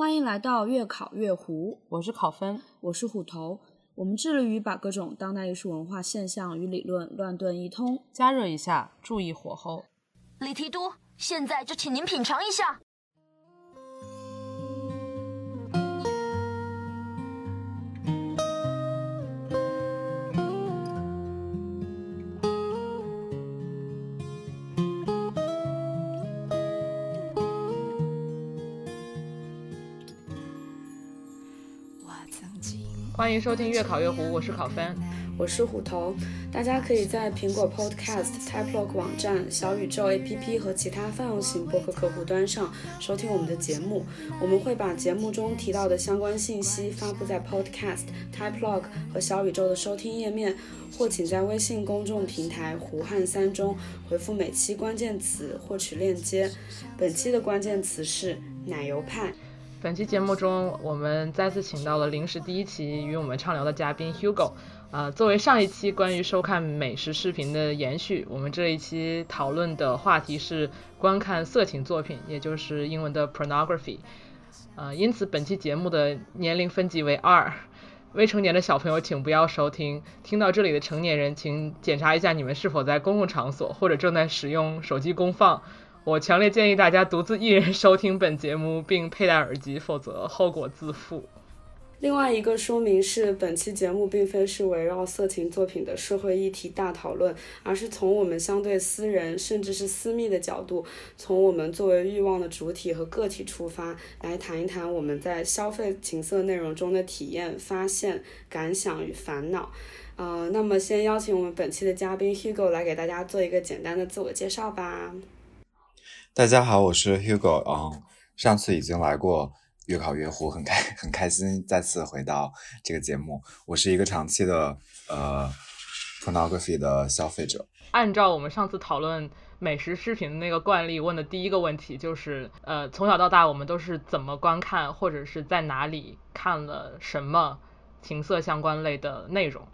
欢迎来到越考越糊，我是考分，我是虎头。我们致力于把各种当代艺术文化现象与理论乱炖一通。加热一下，注意火候。李提督，现在就请您品尝一下。欢迎收听月考月胡，我是考分，我是虎头。大家可以在苹果 Podcast、Typelog 网站、小宇宙 APP 和其他泛用型播客客户端上收听我们的节目。我们会把节目中提到的相关信息发布在 Podcast、Typelog 和小宇宙的收听页面，或请在微信公众平台“胡汉三”中回复每期关键词获取链接。本期的关键词是奶油派。本期节目中，我们再次请到了临时第一期与我们畅聊的嘉宾 Hugo。啊，作为上一期关于收看美食视频的延续，我们这一期讨论的话题是观看色情作品，也就是英文的 pornography。啊，因此本期节目的年龄分级为二，未成年的小朋友请不要收听。听到这里的成年人，请检查一下你们是否在公共场所或者正在使用手机公放。我强烈建议大家独自一人收听本节目，并佩戴耳机，否则后果自负。另外一个说明是，本期节目并非是围绕色情作品的社会议题大讨论，而是从我们相对私人甚至是私密的角度，从我们作为欲望的主体和个体出发，来谈一谈我们在消费情色内容中的体验、发现、感想与烦恼。呃，那么先邀请我们本期的嘉宾 Hugo 来给大家做一个简单的自我介绍吧。大家好，我是 Hugo。嗯，上次已经来过越考月湖，很开 很开心再次回到这个节目。我是一个长期的呃 pornography 的消费者。按照我们上次讨论美食视频的那个惯例，问的第一个问题就是，呃，从小到大我们都是怎么观看或者是在哪里看了什么情色相关类的内容？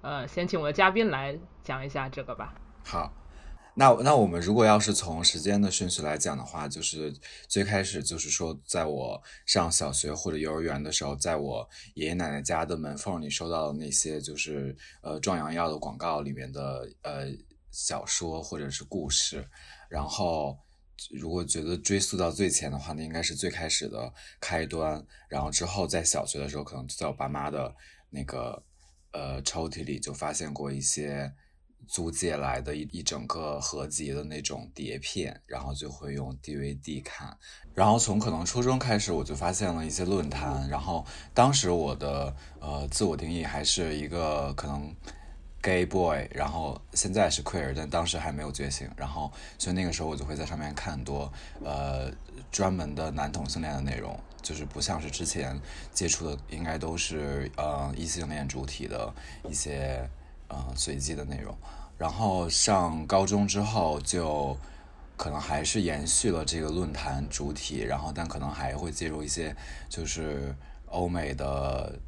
呃，先请我的嘉宾来讲一下这个吧。好。那那我们如果要是从时间的顺序来讲的话，就是最开始就是说，在我上小学或者幼儿园的时候，在我爷爷奶奶家的门缝里收到的那些就是呃壮阳药的广告里面的呃小说或者是故事，然后如果觉得追溯到最前的话，那应该是最开始的开端，然后之后在小学的时候，可能就在我爸妈的那个呃抽屉里就发现过一些。租借来的一一整个合集的那种碟片，然后就会用 DVD 看。然后从可能初中开始，我就发现了一些论坛。然后当时我的呃自我定义还是一个可能 gay boy，然后现在是 queer，但当时还没有觉醒。然后所以那个时候我就会在上面看很多呃专门的男同性恋的内容，就是不像是之前接触的，应该都是呃异性恋主体的一些呃随机的内容。然后上高中之后，就可能还是延续了这个论坛主体，然后但可能还会介入一些就是欧美的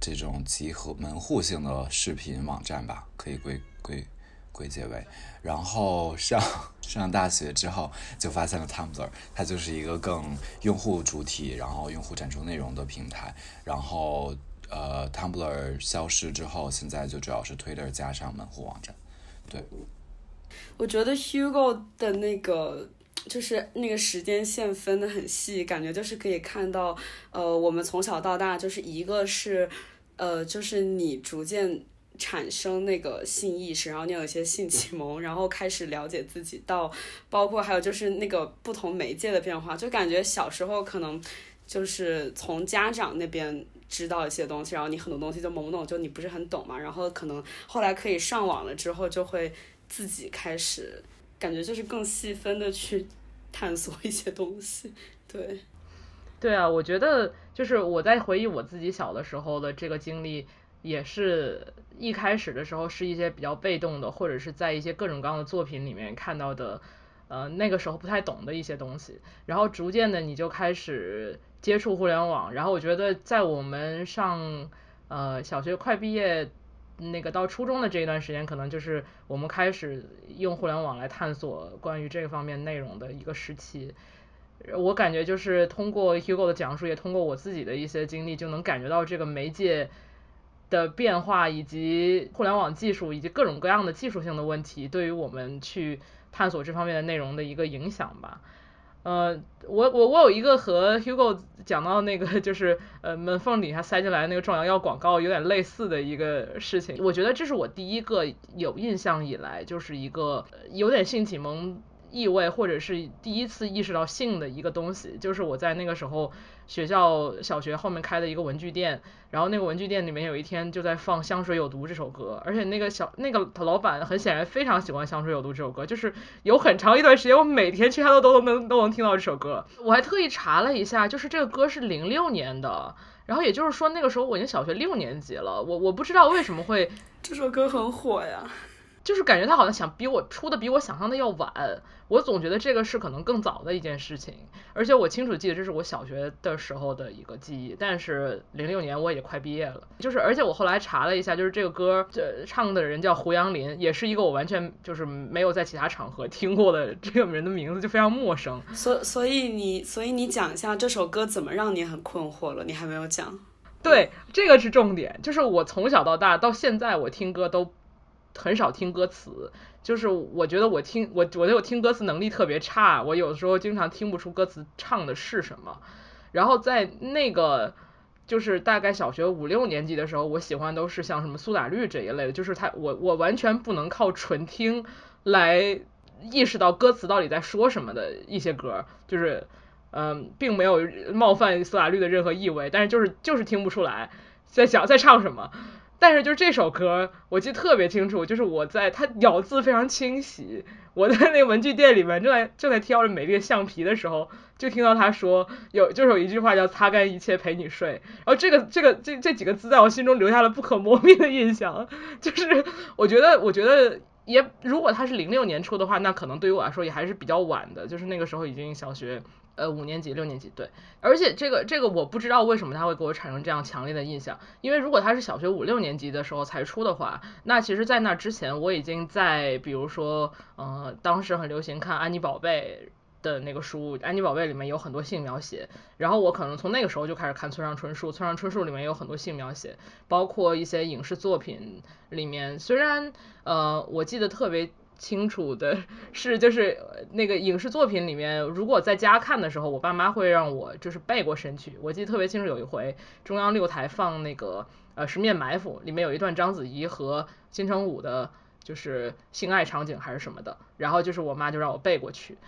这种集合门户性的视频网站吧，可以归归归结为。然后上上大学之后，就发现了 Tumblr，它就是一个更用户主体，然后用户产出内容的平台。然后呃，Tumblr 消失之后，现在就主要是 Twitter 加上门户网站。对，我觉得 Hugo 的那个就是那个时间线分的很细，感觉就是可以看到，呃，我们从小到大就是一个是，呃，就是你逐渐产生那个性意识，然后你有一些性启蒙，然后开始了解自己，到包括还有就是那个不同媒介的变化，就感觉小时候可能就是从家长那边。知道一些东西，然后你很多东西就懵懂，就你不是很懂嘛。然后可能后来可以上网了之后，就会自己开始感觉就是更细分的去探索一些东西。对，对啊，我觉得就是我在回忆我自己小的时候的这个经历，也是一开始的时候是一些比较被动的，或者是在一些各种各样的作品里面看到的，呃，那个时候不太懂的一些东西。然后逐渐的你就开始。接触互联网，然后我觉得在我们上呃小学快毕业那个到初中的这一段时间，可能就是我们开始用互联网来探索关于这方面内容的一个时期。我感觉就是通过 Hugo 的讲述，也通过我自己的一些经历，就能感觉到这个媒介的变化，以及互联网技术以及各种各样的技术性的问题，对于我们去探索这方面的内容的一个影响吧。呃，我我我有一个和 Hugo 讲到那个就是呃门缝底下塞进来那个壮阳药广告有点类似的一个事情，我觉得这是我第一个有印象以来就是一个有点性启蒙。意味，或者是第一次意识到性的一个东西，就是我在那个时候学校小学后面开的一个文具店，然后那个文具店里面有一天就在放《香水有毒》这首歌，而且那个小那个老板很显然非常喜欢《香水有毒》这首歌，就是有很长一段时间我每天去他都都能都能听到这首歌。我还特意查了一下，就是这个歌是零六年的，然后也就是说那个时候我已经小学六年级了，我我不知道为什么会这首歌很火呀。就是感觉他好像想比我出的比我想象的要晚，我总觉得这个是可能更早的一件事情，而且我清楚记得这是我小学的时候的一个记忆，但是零六年我也快毕业了，就是而且我后来查了一下，就是这个歌这唱的人叫胡杨林，也是一个我完全就是没有在其他场合听过的这个人的名字，就非常陌生。所所以你所以你讲一下这首歌怎么让你很困惑了？你还没有讲。对，这个是重点，就是我从小到大到现在我听歌都。很少听歌词，就是我觉得我听我我觉得我听歌词能力特别差，我有的时候经常听不出歌词唱的是什么。然后在那个就是大概小学五六年级的时候，我喜欢都是像什么苏打绿这一类的，就是他我我完全不能靠纯听来意识到歌词到底在说什么的一些歌，就是嗯，并没有冒犯苏打绿的任何意味，但是就是就是听不出来在想在唱什么。但是就是这首歌，我记得特别清楚，就是我在它咬字非常清晰，我在那个文具店里面正在正在挑着美丽的橡皮的时候，就听到他说有就是有一句话叫擦干一切陪你睡，然后这个这个这这几个字在我心中留下了不可磨灭的印象，就是我觉得我觉得也如果他是零六年出的话，那可能对于我来说也还是比较晚的，就是那个时候已经小学。呃，五年级、六年级，对，而且这个这个我不知道为什么他会给我产生这样强烈的印象，因为如果他是小学五六年级的时候才出的话，那其实，在那之前我已经在，比如说，呃，当时很流行看安妮宝贝的那个书，安妮宝贝里面有很多性描写，然后我可能从那个时候就开始看村上春树，村上春树里面有很多性描写，包括一些影视作品里面，虽然，呃，我记得特别。清楚的是，就是那个影视作品里面，如果在家看的时候，我爸妈会让我就是背过身去。我记得特别清楚，有一回中央六台放那个呃《十面埋伏》，里面有一段章子怡和金城武的，就是性爱场景还是什么的，然后就是我妈就让我背过去，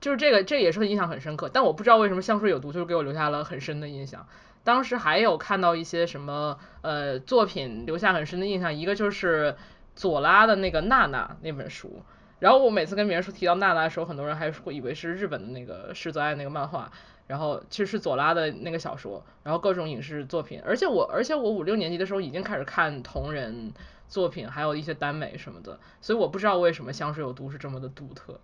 就是这个这也是印象很深刻。但我不知道为什么香水有毒，就是给我留下了很深的印象。当时还有看到一些什么呃作品留下很深的印象，一个就是。左拉的那个娜娜那本书，然后我每次跟别人说提到娜娜的时候，很多人还会以为是日本的那个世泽爱那个漫画，然后其实是左拉的那个小说，然后各种影视作品，而且我而且我五六年级的时候已经开始看同人作品，还有一些耽美什么的，所以我不知道为什么香水有毒是这么的独特。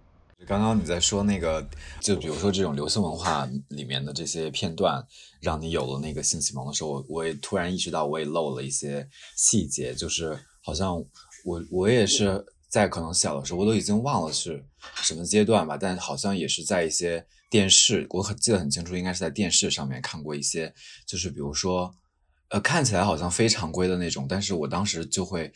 刚刚你在说那个，就比如说这种流行文化里面的这些片段，让你有了那个性启蒙的时候，我我也突然意识到我也漏了一些细节，就是好像。我我也是在可能小的时候，我都已经忘了是什么阶段吧，但好像也是在一些电视，我很记得很清楚，应该是在电视上面看过一些，就是比如说，呃，看起来好像非常规的那种，但是我当时就会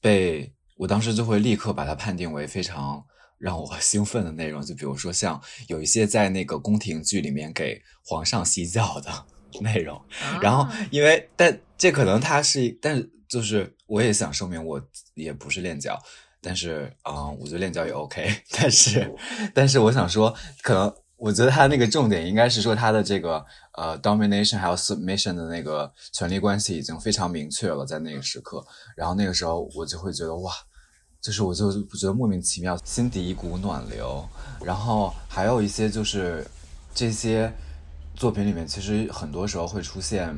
被，我当时就会立刻把它判定为非常让我 兴奋的内容，就比如说像有一些在那个宫廷剧里面给皇上洗脚的 内容，然后因为但这可能它是，但是。就是我也想声明，我也不是练脚，但是啊，我觉得练脚也 OK。但是，但是我想说，可能我觉得他那个重点应该是说他的这个呃 domination 还有 submission 的那个权力关系已经非常明确了，在那个时刻。然后那个时候我就会觉得哇，就是我就觉得莫名其妙，心底一股暖流。然后还有一些就是这些作品里面，其实很多时候会出现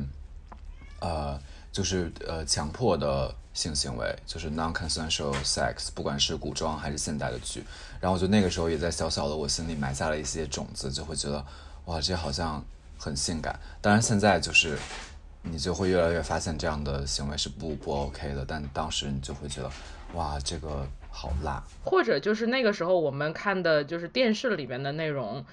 呃。就是呃强迫的性行为，就是 non-consensual sex，不管是古装还是现代的剧，然后我觉得那个时候也在小小的我心里埋下了一些种子，就会觉得哇，这好像很性感。当然现在就是你就会越来越发现这样的行为是不不 OK 的，但当时你就会觉得哇，这个好辣。或者就是那个时候我们看的就是电视里面的内容。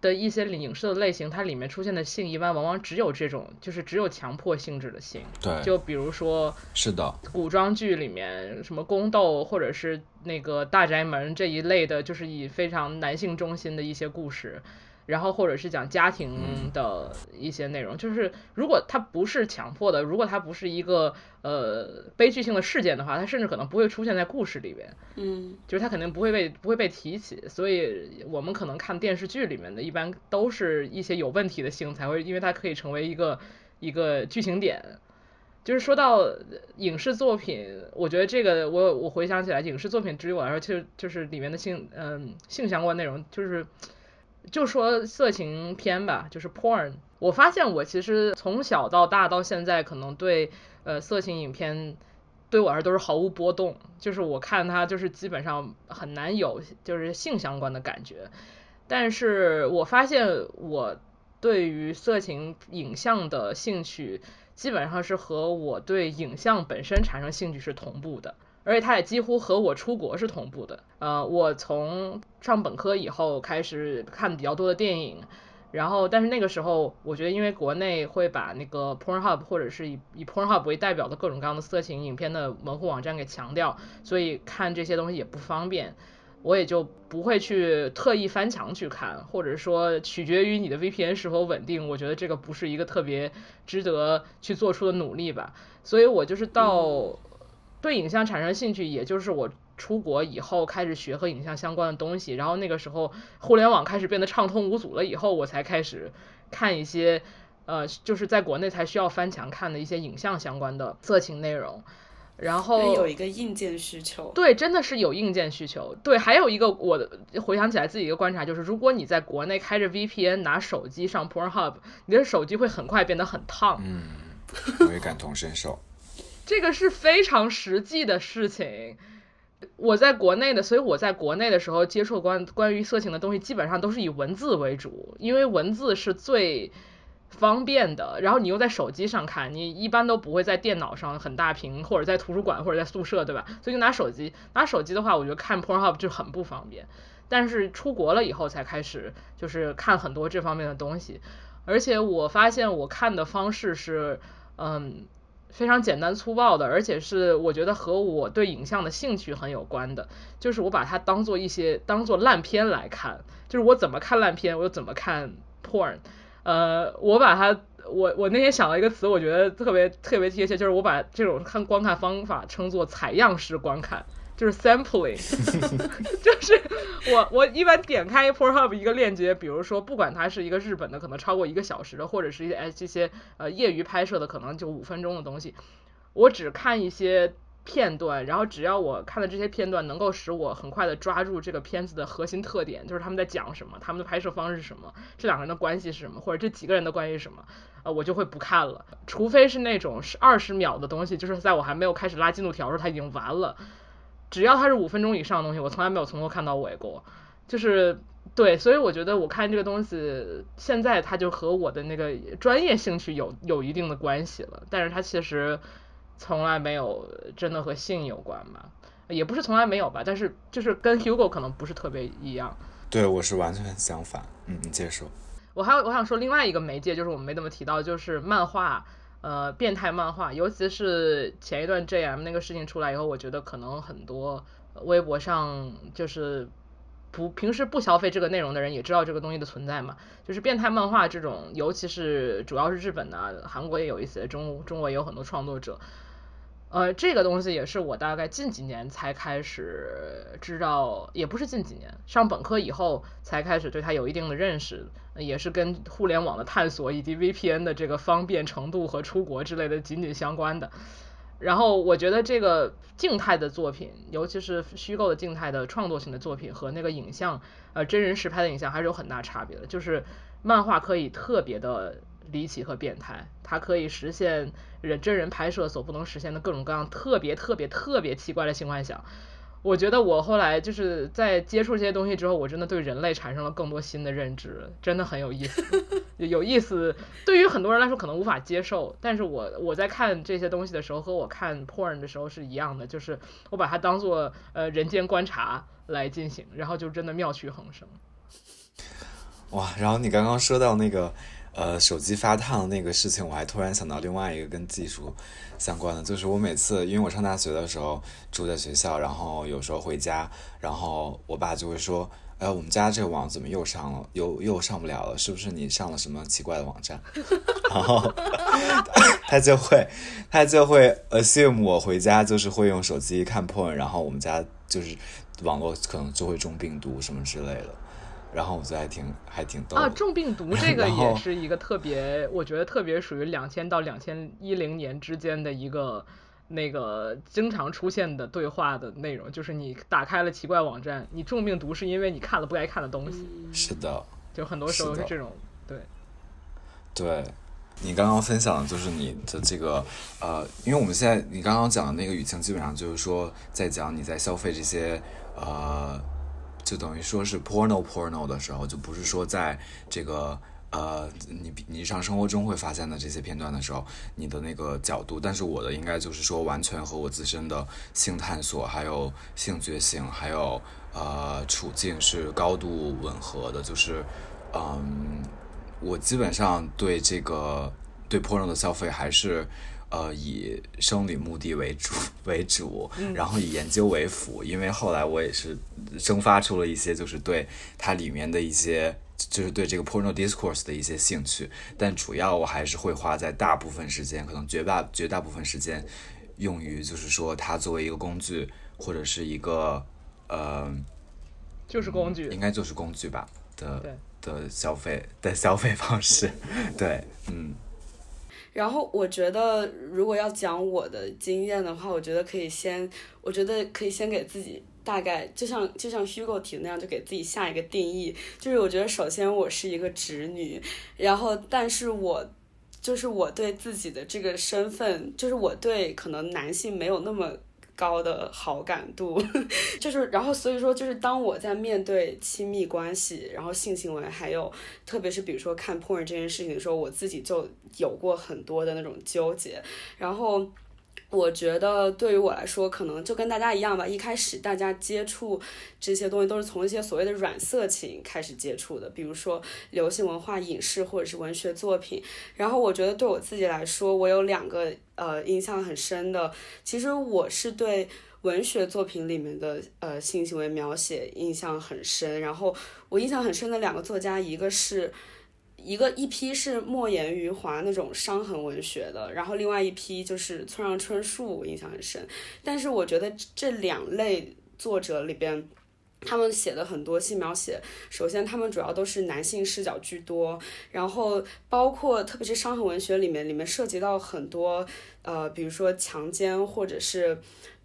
的一些影视的类型，它里面出现的性一般往往只有这种，就是只有强迫性质的性。对，就比如说是的，古装剧里面什么宫斗或者是那个大宅门这一类的，就是以非常男性中心的一些故事。然后或者是讲家庭的一些内容，就是如果它不是强迫的，如果它不是一个呃悲剧性的事件的话，它甚至可能不会出现在故事里边。嗯，就是它肯定不会被不会被提起，所以我们可能看电视剧里面的一般都是一些有问题的性才会，因为它可以成为一个一个剧情点。就是说到影视作品，我觉得这个我我回想起来，影视作品对于我来说，其实就是里面的性嗯性相关内容就是。就说色情片吧，就是 porn。我发现我其实从小到大到现在，可能对呃色情影片对我来说都是毫无波动。就是我看它，就是基本上很难有就是性相关的感觉。但是我发现我对于色情影像的兴趣，基本上是和我对影像本身产生兴趣是同步的。而且它也几乎和我出国是同步的。呃，我从上本科以后开始看比较多的电影，然后但是那个时候我觉得，因为国内会把那个 Pornhub 或者是以以 Pornhub 为代表的各种各样的色情影片的门户网站给强调，所以看这些东西也不方便，我也就不会去特意翻墙去看，或者说取决于你的 VPN 是否稳定，我觉得这个不是一个特别值得去做出的努力吧。所以我就是到。对影像产生兴趣，也就是我出国以后开始学和影像相关的东西，然后那个时候互联网开始变得畅通无阻了以后，我才开始看一些呃，就是在国内才需要翻墙看的一些影像相关的色情内容。然后有一个硬件需求，对，真的是有硬件需求。对，还有一个我回想起来自己一个观察就是，如果你在国内开着 VPN 拿手机上 Pornhub，你的手机会很快变得很烫。嗯，我也感同身受。这个是非常实际的事情。我在国内的，所以我在国内的时候接触关关于色情的东西，基本上都是以文字为主，因为文字是最方便的。然后你又在手机上看，你一般都不会在电脑上很大屏，或者在图书馆或者在宿舍，对吧？所以就拿手机，拿手机的话，我觉得看 Pornhub 就很不方便。但是出国了以后才开始，就是看很多这方面的东西。而且我发现我看的方式是，嗯。非常简单粗暴的，而且是我觉得和我对影像的兴趣很有关的，就是我把它当做一些当做烂片来看，就是我怎么看烂片，我就怎么看 porn，呃，我把它，我我那天想了一个词，我觉得特别特别贴切，就是我把这种看观看方法称作采样式观看。就是 sampling，就是我我一般点开 Pornhub 一个链接，比如说不管它是一个日本的，可能超过一个小时的，或者是一些哎这些呃业余拍摄的，可能就五分钟的东西，我只看一些片段，然后只要我看的这些片段能够使我很快的抓住这个片子的核心特点，就是他们在讲什么，他们的拍摄方式是什么，这两个人的关系是什么，或者这几个人的关系是什么，呃我就会不看了，除非是那种是二十秒的东西，就是在我还没有开始拉进度条的时候，它已经完了。只要它是五分钟以上的东西，我从来没有从头看到尾过，就是对，所以我觉得我看这个东西，现在它就和我的那个专业兴趣有有一定的关系了，但是它其实从来没有真的和性有关吧，也不是从来没有吧，但是就是跟 Hugo 可能不是特别一样。对，我是完全相反，嗯，你接着说。我还有我想说另外一个媒介，就是我们没怎么提到，就是漫画。呃，变态漫画，尤其是前一段 J M 那个事情出来以后，我觉得可能很多微博上就是不平时不消费这个内容的人也知道这个东西的存在嘛。就是变态漫画这种，尤其是主要是日本的，韩国也有一些，中中国也有很多创作者。呃，这个东西也是我大概近几年才开始知道，也不是近几年，上本科以后才开始对它有一定的认识，也是跟互联网的探索以及 VPN 的这个方便程度和出国之类的紧紧相关的。然后我觉得这个静态的作品，尤其是虚构的静态的创作性的作品和那个影像，呃，真人实拍的影像还是有很大差别的。就是漫画可以特别的。离奇和变态，它可以实现人真人拍摄所不能实现的各种各样特别特别特别奇怪的性幻想。我觉得我后来就是在接触这些东西之后，我真的对人类产生了更多新的认知，真的很有意思。有意思，对于很多人来说可能无法接受，但是我我在看这些东西的时候，和我看 porn 的时候是一样的，就是我把它当做呃人间观察来进行，然后就真的妙趣横生。哇，然后你刚刚说到那个呃手机发烫那个事情，我还突然想到另外一个跟技术相关的，就是我每次因为我上大学的时候住在学校，然后有时候回家，然后我爸就会说。哎，我们家这个网怎么又上了，又又上不了了？是不是你上了什么奇怪的网站？然后他就会，他就会 assume 我回家就是会用手机看 porn，然后我们家就是网络可能就会中病毒什么之类的。然后我觉得还挺还挺逗啊，中病毒这个 也是一个特别，我觉得特别属于两千到两千一零年之间的一个。那个经常出现的对话的内容，就是你打开了奇怪网站，你中病毒是因为你看了不该看的东西。是的，就很多时候是这种，对。对，你刚刚分享的就是你的这个呃，因为我们现在你刚刚讲的那个语境，基本上就是说在讲你在消费这些呃，就等于说是 porno porno 的时候，就不是说在这个。呃，你你日常生活中会发现的这些片段的时候，你的那个角度，但是我的应该就是说完全和我自身的性探索，还有性觉醒，还有呃处境是高度吻合的。就是，嗯，我基本上对这个对 porno 的消费还是呃以生理目的为主为主，然后以研究为辅，因为后来我也是生发出了一些就是对它里面的一些。就是对这个 porno discourse 的一些兴趣，但主要我还是会花在大部分时间，可能绝大绝大部分时间用于就是说它作为一个工具或者是一个呃，就是工具，应该就是工具吧的的消费的消费方式，对，嗯。然后我觉得如果要讲我的经验的话，我觉得可以先，我觉得可以先给自己。大概就像就像虚构题那样，就给自己下一个定义。就是我觉得，首先我是一个直女，然后但是我就是我对自己的这个身份，就是我对可能男性没有那么高的好感度，就是然后所以说，就是当我在面对亲密关系，然后性行为，还有特别是比如说看 porn 这件事情的时候，我自己就有过很多的那种纠结，然后。我觉得对于我来说，可能就跟大家一样吧。一开始大家接触这些东西都是从一些所谓的软色情开始接触的，比如说流行文化、影视或者是文学作品。然后我觉得对我自己来说，我有两个呃印象很深的。其实我是对文学作品里面的呃性行为描写印象很深。然后我印象很深的两个作家，一个是。一个一批是莫言、余华那种伤痕文学的，然后另外一批就是村上春树，我印象很深。但是我觉得这两类作者里边，他们写的很多性描写，首先他们主要都是男性视角居多，然后包括特别是伤痕文学里面，里面涉及到很多呃，比如说强奸或者是。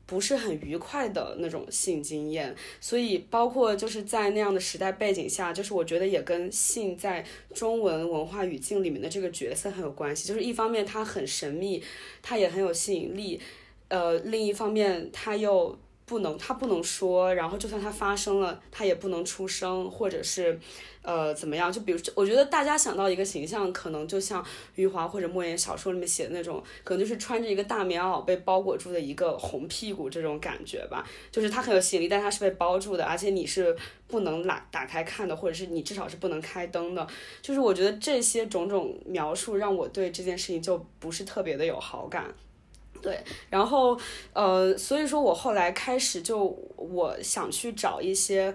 不是很愉快的那种性经验，所以包括就是在那样的时代背景下，就是我觉得也跟性在中文文化语境里面的这个角色很有关系。就是一方面它很神秘，它也很有吸引力，呃，另一方面它又不能，他不能说，然后就算他发生了，他也不能出声，或者是。呃，怎么样？就比如，我觉得大家想到一个形象，可能就像余华或者莫言小说里面写的那种，可能就是穿着一个大棉袄被包裹住的一个红屁股这种感觉吧。就是它很有吸引力，但它是被包住的，而且你是不能打打开看的，或者是你至少是不能开灯的。就是我觉得这些种种描述让我对这件事情就不是特别的有好感。对，然后呃，所以说我后来开始就我想去找一些。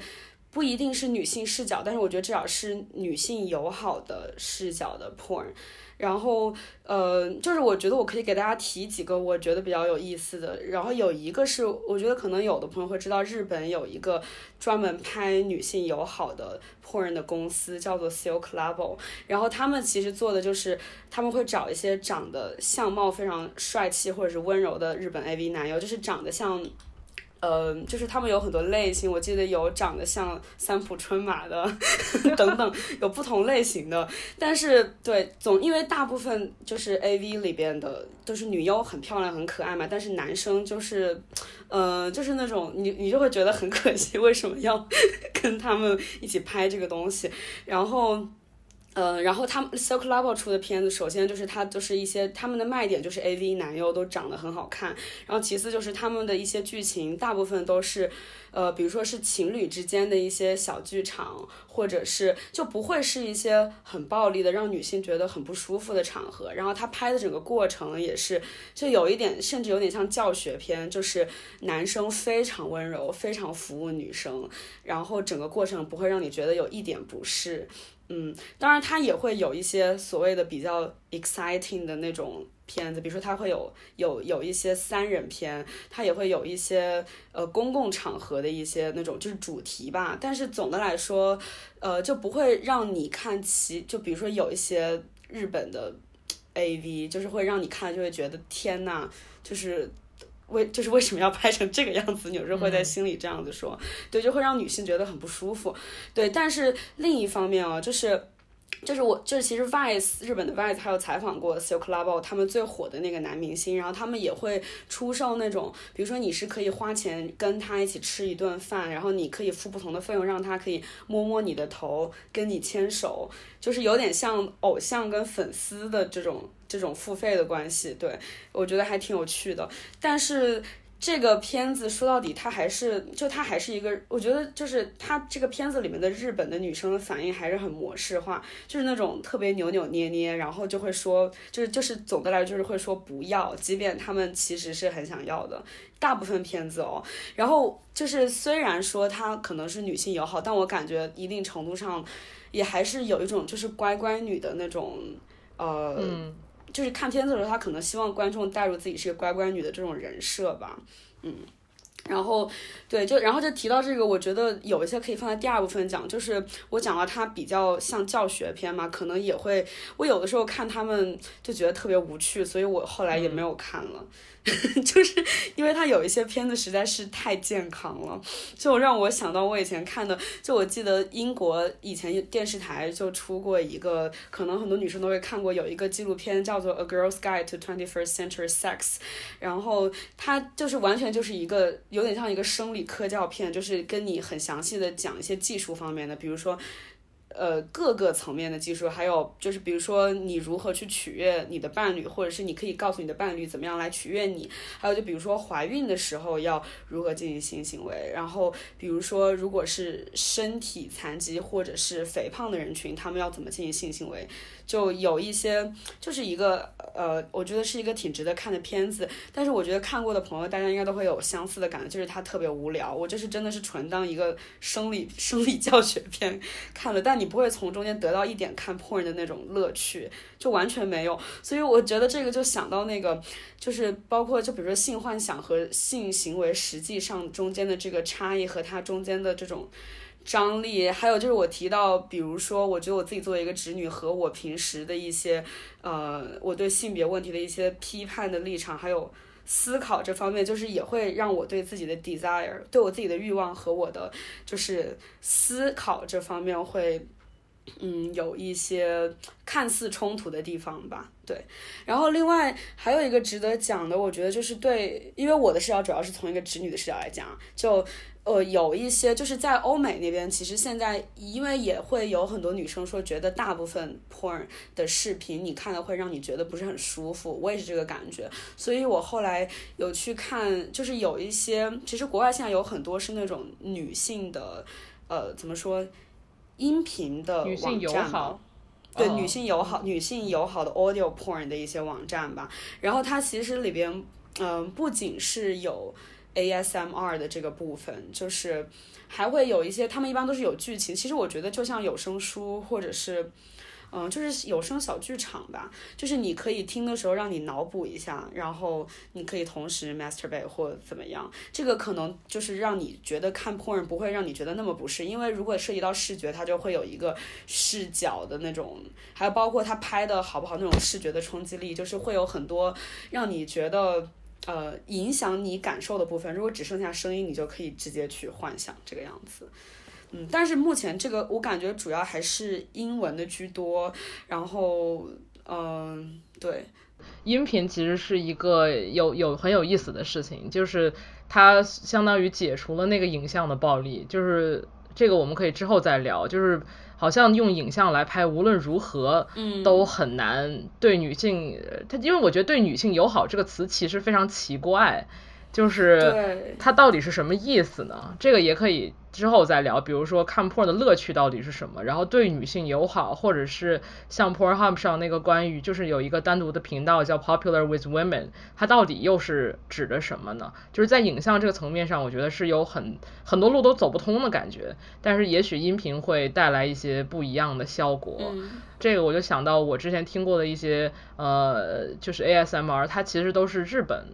不一定是女性视角，但是我觉得至少是女性友好的视角的 porn。然后，呃，就是我觉得我可以给大家提几个我觉得比较有意思的。然后有一个是，我觉得可能有的朋友会知道，日本有一个专门拍女性友好的 porn 的公司，叫做 Silk Labo。然后他们其实做的就是，他们会找一些长得相貌非常帅气或者是温柔的日本 AV 男优，就是长得像。呃，就是他们有很多类型，我记得有长得像三浦春马的 等等，有不同类型的。但是对总，因为大部分就是 A V 里边的都是女优很漂亮很可爱嘛，但是男生就是，呃，就是那种你你就会觉得很可惜，为什么要 跟他们一起拍这个东西？然后。嗯，然后他们 Silk Labo 出的片子，首先就是它就是一些他们的卖点就是 AV 男优都长得很好看，然后其次就是他们的一些剧情大部分都是，呃，比如说是情侣之间的一些小剧场，或者是就不会是一些很暴力的让女性觉得很不舒服的场合。然后他拍的整个过程也是，就有一点甚至有点像教学片，就是男生非常温柔，非常服务女生，然后整个过程不会让你觉得有一点不适。嗯，当然，它也会有一些所谓的比较 exciting 的那种片子，比如说它会有有有一些三人片，它也会有一些呃公共场合的一些那种就是主题吧。但是总的来说，呃，就不会让你看其就比如说有一些日本的 AV，就是会让你看就会觉得天呐，就是。为就是为什么要拍成这个样子？有时候会在心里这样子说，对，就会让女性觉得很不舒服。对，但是另一方面啊，就是。就是我，就是其实 Vice 日本的 Vice 还有采访过 Silk Labo 他们最火的那个男明星，然后他们也会出售那种，比如说你是可以花钱跟他一起吃一顿饭，然后你可以付不同的费用，让他可以摸摸你的头，跟你牵手，就是有点像偶像跟粉丝的这种这种付费的关系。对我觉得还挺有趣的，但是。这个片子说到底，它还是就它还是一个，我觉得就是它这个片子里面的日本的女生的反应还是很模式化，就是那种特别扭扭捏捏，然后就会说，就是就是总的来就是会说不要，即便他们其实是很想要的。大部分片子哦，然后就是虽然说它可能是女性友好，但我感觉一定程度上也还是有一种就是乖乖女的那种呃。就是看片子的时候，他可能希望观众带入自己是个乖乖女的这种人设吧，嗯，然后对，就然后就提到这个，我觉得有一些可以放在第二部分讲，就是我讲了它比较像教学片嘛，可能也会我有的时候看他们就觉得特别无趣，所以我后来也没有看了。就是因为他有一些片子实在是太健康了，就让我想到我以前看的，就我记得英国以前电视台就出过一个，可能很多女生都会看过，有一个纪录片叫做《A Girl's Guide to Twenty First Century Sex》，然后它就是完全就是一个有点像一个生理科教片，就是跟你很详细的讲一些技术方面的，比如说。呃，各个层面的技术，还有就是，比如说你如何去取悦你的伴侣，或者是你可以告诉你的伴侣怎么样来取悦你，还有就比如说怀孕的时候要如何进行性行为，然后比如说如果是身体残疾或者是肥胖的人群，他们要怎么进行性行为。就有一些，就是一个呃，我觉得是一个挺值得看的片子。但是我觉得看过的朋友，大家应该都会有相似的感觉，就是它特别无聊。我就是真的是纯当一个生理 生理教学片看了，但你不会从中间得到一点看 porn 的那种乐趣，就完全没有。所以我觉得这个就想到那个，就是包括就比如说性幻想和性行为实际上中间的这个差异和它中间的这种。张力，还有就是我提到，比如说，我觉得我自己作为一个直女，和我平时的一些，呃，我对性别问题的一些批判的立场，还有思考这方面，就是也会让我对自己的 desire，对我自己的欲望和我的就是思考这方面会，嗯，有一些看似冲突的地方吧。对，然后另外还有一个值得讲的，我觉得就是对，因为我的视角主要是从一个直女的视角来讲，就。呃，有一些就是在欧美那边，其实现在因为也会有很多女生说，觉得大部分 porn 的视频你看了会让你觉得不是很舒服。我也是这个感觉，所以我后来有去看，就是有一些，其实国外现在有很多是那种女性的，呃，怎么说，音频的网站，对，女性友好、女性友好的 audio porn 的一些网站吧。然后它其实里边，嗯，不仅是有。ASMR 的这个部分，就是还会有一些，他们一般都是有剧情。其实我觉得就像有声书，或者是，嗯，就是有声小剧场吧。就是你可以听的时候，让你脑补一下，然后你可以同时 masturbate 或怎么样。这个可能就是让你觉得看 porn 不会让你觉得那么不适，因为如果涉及到视觉，它就会有一个视角的那种，还有包括它拍的好不好那种视觉的冲击力，就是会有很多让你觉得。呃，影响你感受的部分，如果只剩下声音，你就可以直接去幻想这个样子。嗯，但是目前这个我感觉主要还是英文的居多。然后，嗯，对，音频其实是一个有有很有意思的事情，就是它相当于解除了那个影像的暴力。就是这个我们可以之后再聊。就是好像用影像来拍，无论如何，嗯。都很难对女性，呃它因为我觉得对女性友好这个词其实非常奇怪，就是它到底是什么意思呢？这个也可以之后再聊，比如说看 porn 的乐趣到底是什么，然后对女性友好，或者是像 Pornhub 上那个关于就是有一个单独的频道叫 Popular with Women，它到底又是指的什么呢？就是在影像这个层面上，我觉得是有很很多路都走不通的感觉，但是也许音频会带来一些不一样的效果。嗯这个我就想到我之前听过的一些呃，就是 ASMR，它其实都是日本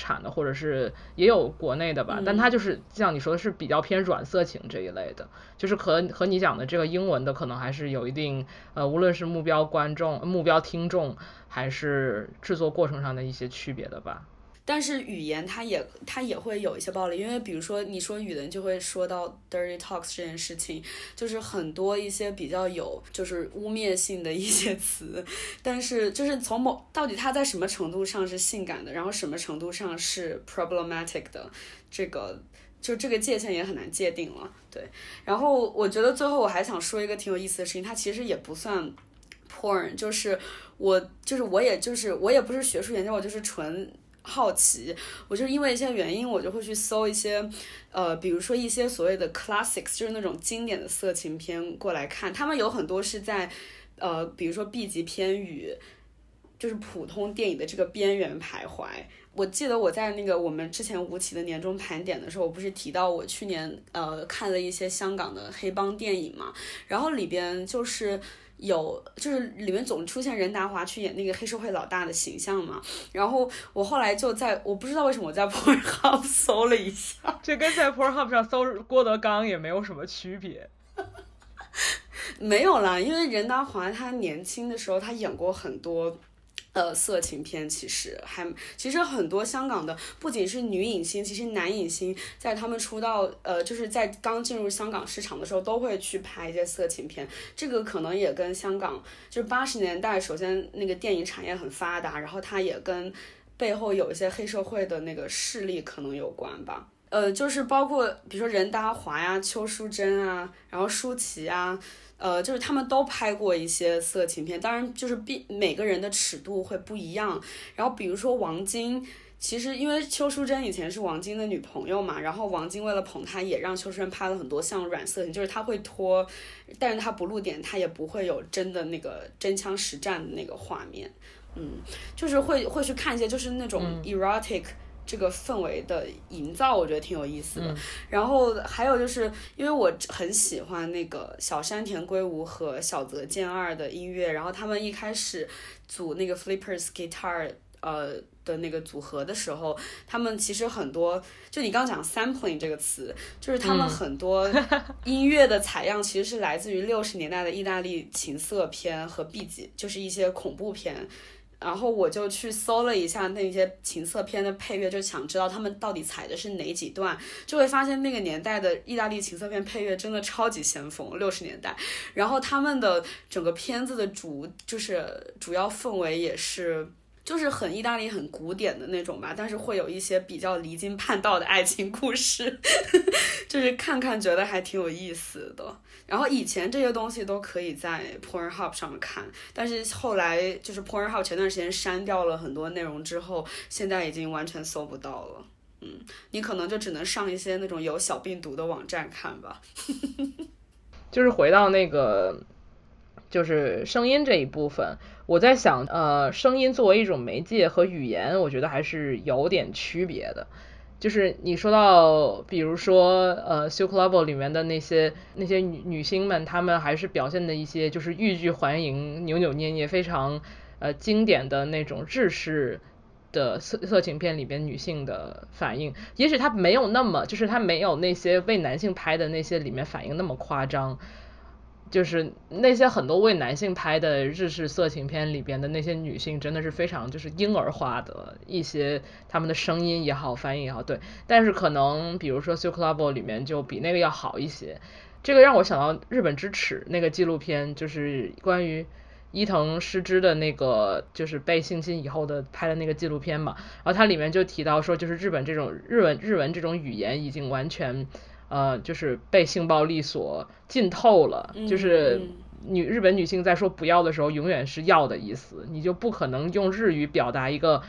产的，或者是也有国内的吧，但它就是像你说的是比较偏软色情这一类的，就是和和你讲的这个英文的可能还是有一定呃，无论是目标观众、目标听众，还是制作过程上的一些区别的吧。但是语言它也它也会有一些暴力，因为比如说你说语的，就会说到 dirty talks 这件事情，就是很多一些比较有就是污蔑性的一些词，但是就是从某到底它在什么程度上是性感的，然后什么程度上是 problematic 的，这个就这个界限也很难界定了。对，然后我觉得最后我还想说一个挺有意思的事情，它其实也不算 porn，就是我就是我也就是我也不是学术研究，我就是纯。好奇，我就是因为一些原因，我就会去搜一些，呃，比如说一些所谓的 classics，就是那种经典的色情片过来看。他们有很多是在，呃，比如说 B 级片与就是普通电影的这个边缘徘徊。我记得我在那个我们之前吴奇的年终盘点的时候，我不是提到我去年呃看了一些香港的黑帮电影嘛，然后里边就是。有，就是里面总出现任达华去演那个黑社会老大的形象嘛，然后我后来就在，我不知道为什么我在 Pornhub 搜了一下，这跟在 Pornhub 上搜郭德纲也没有什么区别。没有啦，因为任达华他年轻的时候他演过很多。呃，色情片其实还其实很多香港的不仅是女影星，其实男影星在他们出道呃，就是在刚进入香港市场的时候，都会去拍一些色情片。这个可能也跟香港就是八十年代，首先那个电影产业很发达，然后它也跟背后有一些黑社会的那个势力可能有关吧。呃，就是包括比如说任达华呀、邱淑贞啊，然后舒淇啊。呃，就是他们都拍过一些色情片，当然就是必每个人的尺度会不一样。然后比如说王晶，其实因为邱淑贞以前是王晶的女朋友嘛，然后王晶为了捧她，也让邱淑贞拍了很多像软色情，就是他会脱，但是他不露点，他也不会有真的那个真枪实战的那个画面。嗯，就是会会去看一些就是那种 erotic。这个氛围的营造，我觉得挺有意思的。然后还有就是，因为我很喜欢那个小山田圭吾和小泽健二的音乐，然后他们一开始组那个 Flippers Guitar 呃的那个组合的时候，他们其实很多，就你刚讲 sampling 这个词，就是他们很多音乐的采样其实是来自于六十年代的意大利情色片和 B 级，就是一些恐怖片。然后我就去搜了一下那些情色片的配乐，就想知道他们到底采的是哪几段，就会发现那个年代的意大利情色片配乐真的超级先锋，六十年代。然后他们的整个片子的主就是主要氛围也是。就是很意大利、很古典的那种吧，但是会有一些比较离经叛道的爱情故事，就是看看觉得还挺有意思的。然后以前这些东西都可以在 Pornhub 上面看，但是后来就是 Pornhub 前段时间删掉了很多内容之后，现在已经完全搜不到了。嗯，你可能就只能上一些那种有小病毒的网站看吧。就是回到那个，就是声音这一部分，我在想，呃，声音作为一种媒介和语言，我觉得还是有点区别的。就是你说到，比如说，呃，《Silk Club》里面的那些那些女女星们，她们还是表现的一些就是欲拒还迎、扭扭捏捏、非常呃经典的那种日式的色色情片里边女性的反应。也许她没有那么，就是她没有那些为男性拍的那些里面反应那么夸张。就是那些很多为男性拍的日式色情片里边的那些女性，真的是非常就是婴儿化的一些，她们的声音也好，翻译也好，对。但是可能比如说《Silk Club》里面就比那个要好一些。这个让我想到《日本之耻》那个纪录片，就是关于伊藤诗织的那个，就是被性侵以后的拍的那个纪录片嘛。然后它里面就提到说，就是日本这种日文日文这种语言已经完全。呃，就是被性暴力所浸透了，就是女日本女性在说不要的时候，永远是要的意思，你就不可能用日语表达一个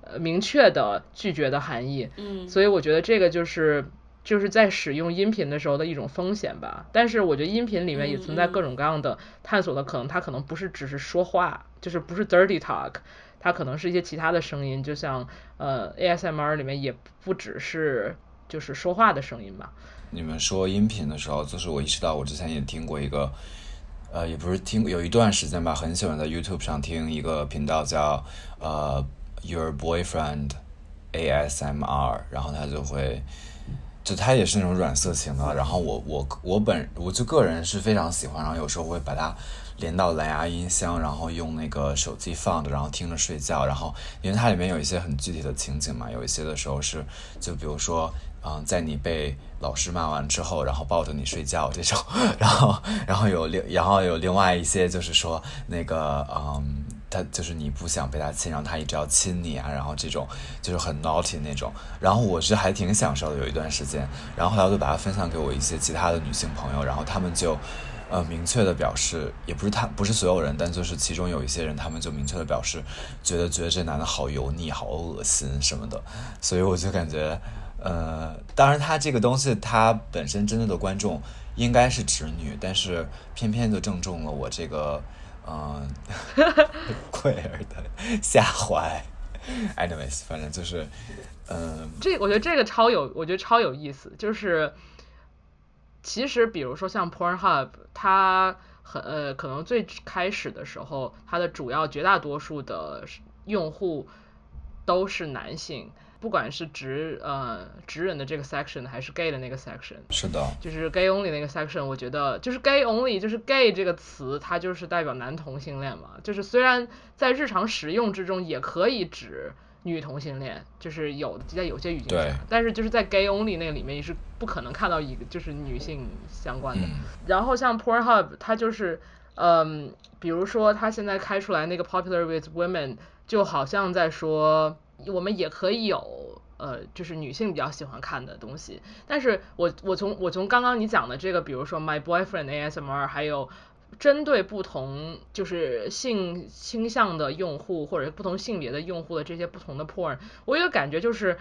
呃明确的拒绝的含义。嗯，所以我觉得这个就是就是在使用音频的时候的一种风险吧。但是我觉得音频里面也存在各种各样的探索的可能，它可能不是只是说话，就是不是 dirty talk，它可能是一些其他的声音，就像呃 ASMR 里面也不只是就是说话的声音吧。你们说音频的时候，就是我意识到，我之前也听过一个，呃，也不是听，有一段时间吧，很喜欢在 YouTube 上听一个频道叫呃 Your Boyfriend ASMR，然后他就会，就他也是那种软色情的，然后我我我本我就个人是非常喜欢，然后有时候会把它连到蓝牙音箱，然后用那个手机放着，然后听着睡觉，然后因为它里面有一些很具体的情景嘛，有一些的时候是，就比如说。嗯，在你被老师骂完之后，然后抱着你睡觉这种，然后，然后有另，然后有另外一些就是说那个，嗯，他就是你不想被他亲，然后他一直要亲你啊，然后这种就是很 naughty 那种，然后我是还挺享受的有一段时间，然后后来我就把它分享给我一些其他的女性朋友，然后他们就呃明确的表示，也不是他不是所有人，但就是其中有一些人，他们就明确的表示觉得觉得这男的好油腻、好恶心什么的，所以我就感觉。呃，当然，他这个东西，他本身针对的观众应该是直女，但是偏偏就正中了我这个嗯，贵儿的下怀。Anyways，反正就是，嗯，这我觉得这个超有，我觉得超有意思。就是其实，比如说像 Pornhub，它很呃，可能最开始的时候，它的主要绝大多数的用户都是男性。不管是直呃直人的这个 section 还是 gay 的那个 section，是的，就是 gay only 那个 section，我觉得就是 gay only，就是 gay 这个词，它就是代表男同性恋嘛。就是虽然在日常使用之中也可以指女同性恋，就是有在有些语境下，但是就是在 gay only 那个里面，也是不可能看到一个就是女性相关的。然后像 Pornhub，它就是嗯，比如说它现在开出来那个 popular with women，就好像在说。我们也可以有，呃，就是女性比较喜欢看的东西。但是我我从我从刚刚你讲的这个，比如说 My Boyfriend ASMR，还有针对不同就是性倾向的用户或者不同性别的用户的这些不同的 porn，我有感觉就是，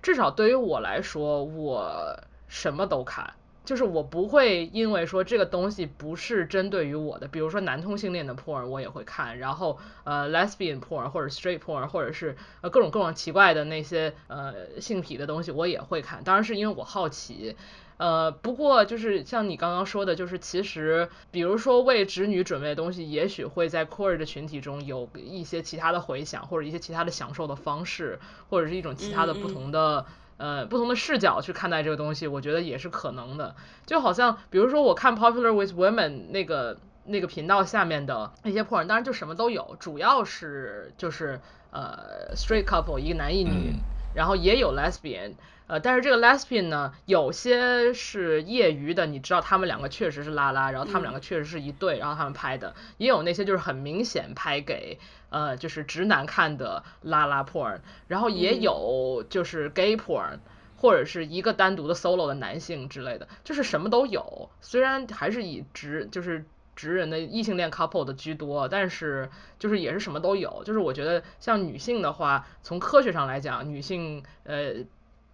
至少对于我来说，我什么都看。就是我不会因为说这个东西不是针对于我的，比如说男同性恋的 porn 我也会看，然后呃 lesbian porn 或者 straight porn 或者是呃各种各种奇怪的那些呃性癖的东西我也会看，当然是因为我好奇。呃，不过就是像你刚刚说的，就是其实比如说为直女准备的东西，也许会在 core 的群体中有一些其他的回响，或者一些其他的享受的方式，或者是一种其他的不同的。呃，不同的视角去看待这个东西，我觉得也是可能的。就好像，比如说我看 Popular with Women 那个那个频道下面的那些 porn，当然就什么都有，主要是就是呃 straight couple 一个男一女，然后也有 lesbian。呃，但是这个 lesbian 呢，有些是业余的，你知道他们两个确实是拉拉，然后他们两个确实是一对，然后他们拍的，也有那些就是很明显拍给呃就是直男看的拉拉 porn，然后也有就是 gay porn，或者是一个单独的 solo 的男性之类的，就是什么都有，虽然还是以直就是直人的异性恋 couple 的居多，但是就是也是什么都有，就是我觉得像女性的话，从科学上来讲，女性呃。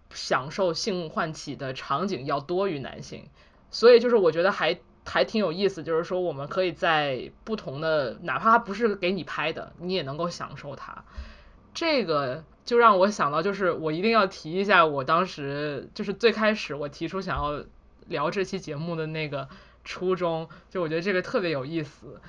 享受性唤起的场景要多于男性，所以就是我觉得还还挺有意思，就是说我们可以在不同的，哪怕他不是给你拍的，你也能够享受它。这个就让我想到，就是我一定要提一下，我当时就是最开始我提出想要聊这期节目的那个初衷，就我觉得这个特别有意思，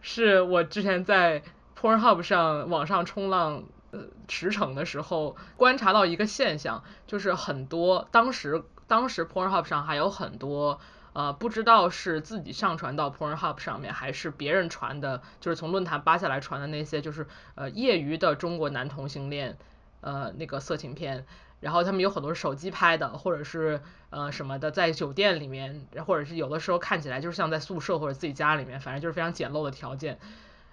是我之前在 Pornhub 上网上冲浪。呃，驰骋的时候观察到一个现象，就是很多当时当时 Pornhub 上还有很多呃不知道是自己上传到 Pornhub 上面，还是别人传的，就是从论坛扒下来传的那些，就是呃业余的中国男同性恋呃那个色情片，然后他们有很多手机拍的，或者是呃什么的，在酒店里面，或者是有的时候看起来就是像在宿舍或者自己家里面，反正就是非常简陋的条件。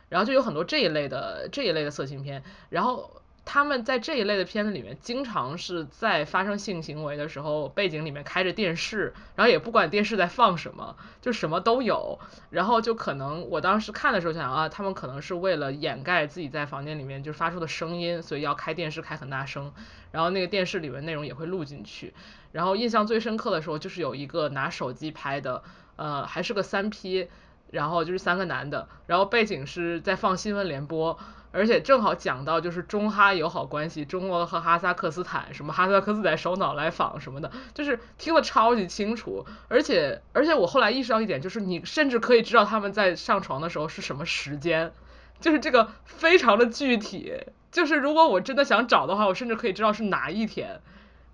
然后就有很多这一类的这一类的色情片，然后他们在这一类的片子里面，经常是在发生性行为的时候，背景里面开着电视，然后也不管电视在放什么，就什么都有。然后就可能我当时看的时候想啊，他们可能是为了掩盖自己在房间里面就发出的声音，所以要开电视开很大声，然后那个电视里面内容也会录进去。然后印象最深刻的时候就是有一个拿手机拍的，呃，还是个三 P，然后就是三个男的，然后背景是在放新闻联播。而且正好讲到就是中哈友好关系，中国和哈萨克斯坦，什么哈萨克斯坦首脑来访什么的，就是听得超级清楚。而且而且我后来意识到一点，就是你甚至可以知道他们在上床的时候是什么时间，就是这个非常的具体。就是如果我真的想找的话，我甚至可以知道是哪一天，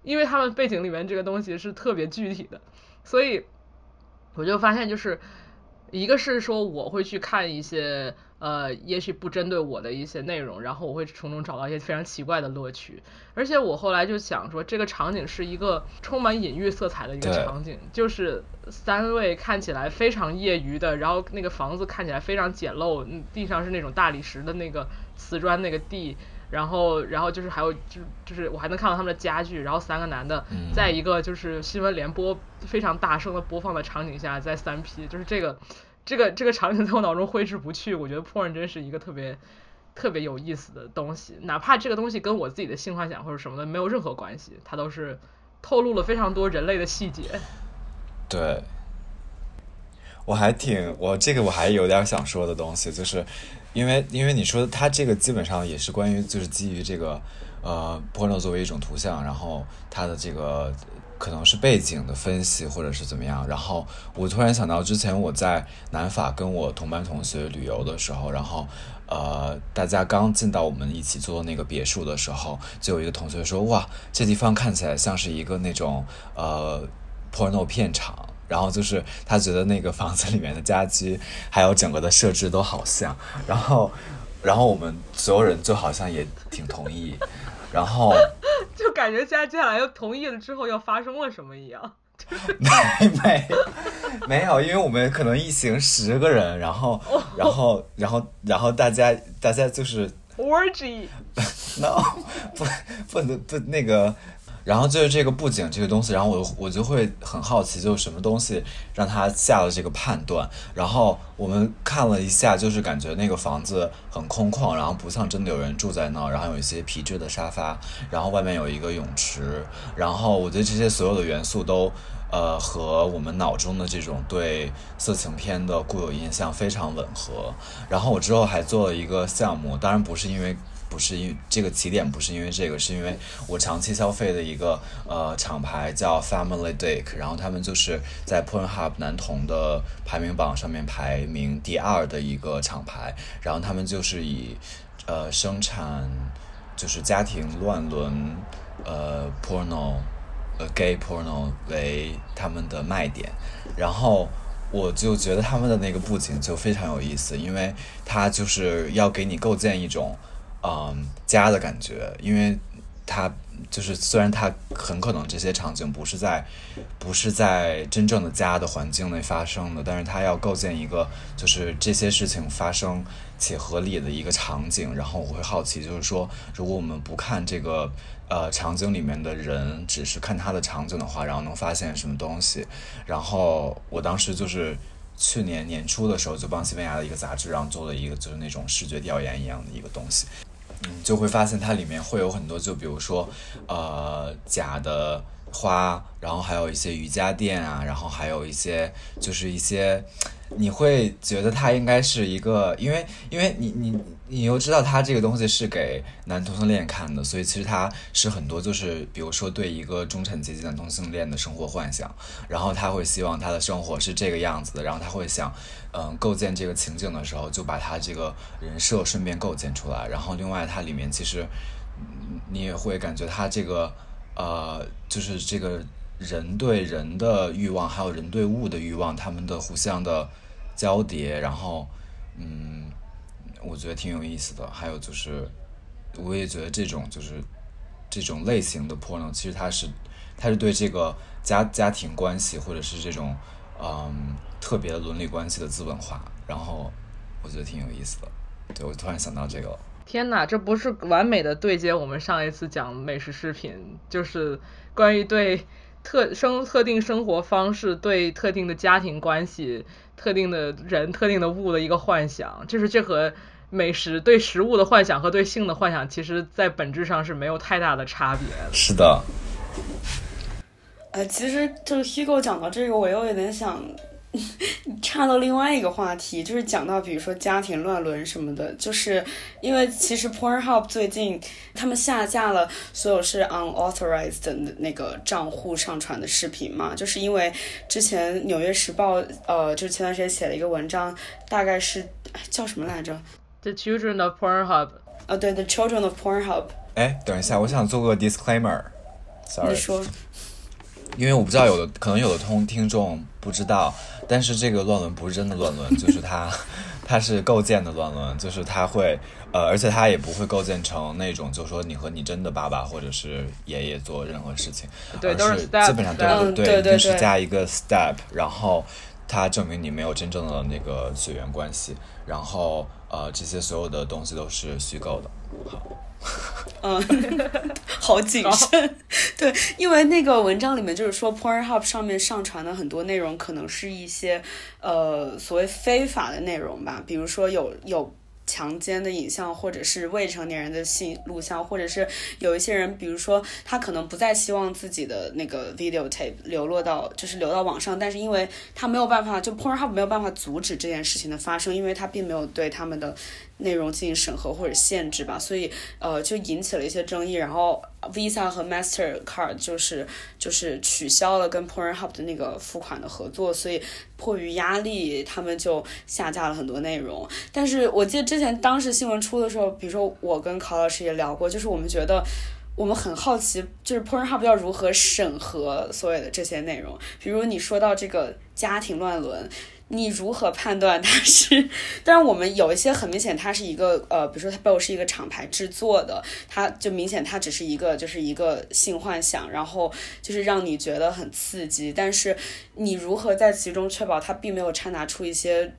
因为他们背景里面这个东西是特别具体的。所以我就发现，就是一个是说我会去看一些。呃，也许不针对我的一些内容，然后我会从中找到一些非常奇怪的乐趣。而且我后来就想说，这个场景是一个充满隐喻色彩的一个场景，就是三位看起来非常业余的，然后那个房子看起来非常简陋，地上是那种大理石的那个瓷砖那个地，然后然后就是还有就就是我还能看到他们的家具，然后三个男的在一个就是新闻联播非常大声的播放的场景下在三 P，就是这个。这个这个场景在我脑中挥之不去，我觉得 porn 真是一个特别特别有意思的东西，哪怕这个东西跟我自己的性幻想或者什么的没有任何关系，它都是透露了非常多人类的细节。对，我还挺我这个我还有点想说的东西，就是因为因为你说它这个基本上也是关于就是基于这个呃 porno 作为一种图像，然后它的这个。可能是背景的分析，或者是怎么样。然后我突然想到，之前我在南法跟我同班同学旅游的时候，然后呃，大家刚进到我们一起做那个别墅的时候，就有一个同学说：“哇，这地方看起来像是一个那种呃 porno 片场。”然后就是他觉得那个房子里面的家居还有整个的设置都好像。然后，然后我们所有人就好像也挺同意。然后 就感觉现在接下来又同意了之后，又发生了什么一样？没没没有，因为我们可能一行十个人，然后然后然后然后大家大家就是 orgy，no 不不能不那个。然后就是这个布景这个东西，然后我我就会很好奇，就是什么东西让他下了这个判断。然后我们看了一下，就是感觉那个房子很空旷，然后不像真的有人住在那儿。然后有一些皮质的沙发，然后外面有一个泳池。然后我觉得这些所有的元素都，呃，和我们脑中的这种对色情片的固有印象非常吻合。然后我之后还做了一个项目，当然不是因为。不是因这个起点不是因为这个，是因为我长期消费的一个呃厂牌叫 Family Dick，然后他们就是在 Pornhub 男童的排名榜上面排名第二的一个厂牌，然后他们就是以呃生产就是家庭乱伦呃 porno 呃 gay porno 为他们的卖点，然后我就觉得他们的那个布景就非常有意思，因为它就是要给你构建一种。嗯，家的感觉，因为它就是虽然它很可能这些场景不是在不是在真正的家的环境内发生的，但是它要构建一个就是这些事情发生且合理的一个场景。然后我会好奇，就是说，如果我们不看这个呃场景里面的人，只是看它的场景的话，然后能发现什么东西？然后我当时就是去年年初的时候，就帮西班牙的一个杂志，然后做了一个就是那种视觉调研一样的一个东西。嗯，就会发现它里面会有很多，就比如说，呃，假的花，然后还有一些瑜伽垫啊，然后还有一些就是一些。你会觉得它应该是一个，因为因为你你你又知道他这个东西是给男同性恋看的，所以其实他是很多就是比如说对一个中产阶级男同性恋的生活幻想，然后他会希望他的生活是这个样子的，然后他会想，嗯，构建这个情景的时候就把他这个人设顺便构建出来，然后另外它里面其实你也会感觉他这个呃就是这个人对人的欲望，还有人对物的欲望，他们的互相的。交叠，然后，嗯，我觉得挺有意思的。还有就是，我也觉得这种就是这种类型的 porno，其实它是它是对这个家家庭关系或者是这种嗯特别伦理关系的资本化。然后我觉得挺有意思的。对我突然想到这个。天哪，这不是完美的对接我们上一次讲美食视频，就是关于对特生特定生活方式、对特定的家庭关系、特定的人、特定的物的一个幻想，就是这和美食对食物的幻想和对性的幻想，其实在本质上是没有太大的差别的。是的，呃，其实就是 Hugo 讲到这个，我又有点想 岔到另外一个话题，就是讲到比如说家庭乱伦什么的，就是因为其实 Pornhub 最近他们下架了所有是 unauthorized 的那个账户上传的视频嘛，就是因为之前《纽约时报》呃，就是前段时间写了一个文章，大概是哎叫什么来着？The Children of Pornhub，呃，对，The Children of Pornhub，哎，等一下，我想做个 disclaimer。Sorry，你说，因为我不知道有的可能有的通听众不知道，但是这个乱伦不是真的乱伦，就是它它是构建的乱伦，就是它会呃，而且它也不会构建成那种，就是说你和你真的爸爸或者是爷爷做任何事情，而对都是基本上嗯对一对对是加一个 step，然后它证明你没有真正的那个血缘关系，然后呃这些所有的东西都是虚构的。好，嗯，好谨慎。对，因为那个文章里面就是说，Pornhub 上面上传的很多内容，可能是一些呃所谓非法的内容吧，比如说有有。强奸的影像，或者是未成年人的性录像，或者是有一些人，比如说他可能不再希望自己的那个 videotape 流落到，就是流到网上，但是因为他没有办法，就 Pornhub 没有办法阻止这件事情的发生，因为他并没有对他们的内容进行审核或者限制吧，所以呃就引起了一些争议。然后 Visa 和 Mastercard 就是就是取消了跟 Pornhub 的那个付款的合作，所以迫于压力，他们就下架了很多内容。但是我记得之前当时新闻出的时候，比如说我跟考老师也聊过，就是我们觉得。我们很好奇，就是 Pornhub 要如何审核所有的这些内容。比如你说到这个家庭乱伦，你如何判断它是？当然，我们有一些很明显，它是一个呃，比如说它背后是一个厂牌制作的，它就明显它只是一个就是一个性幻想，然后就是让你觉得很刺激。但是你如何在其中确保它并没有掺杂出一些？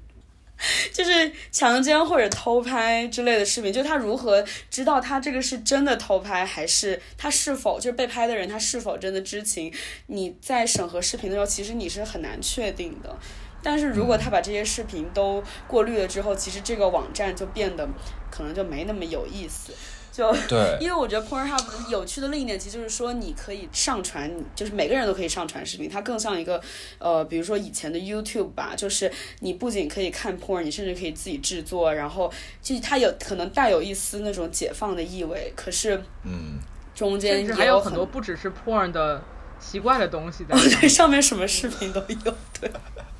就是强奸或者偷拍之类的视频，就他如何知道他这个是真的偷拍，还是他是否就是被拍的人他是否真的知情？你在审核视频的时候，其实你是很难确定的。但是如果他把这些视频都过滤了之后，其实这个网站就变得可能就没那么有意思。就对，因为我觉得 Pornhub 有趣的另一点，其实就是说你可以上传，就是每个人都可以上传视频，它更像一个呃，比如说以前的 YouTube 吧，就是你不仅可以看 porn，你甚至可以自己制作，然后就它有可能带有一丝那种解放的意味，可是嗯，中间甚至也有很多不只是 porn 的奇怪的东西在上对，面。上面什么视频都有，对。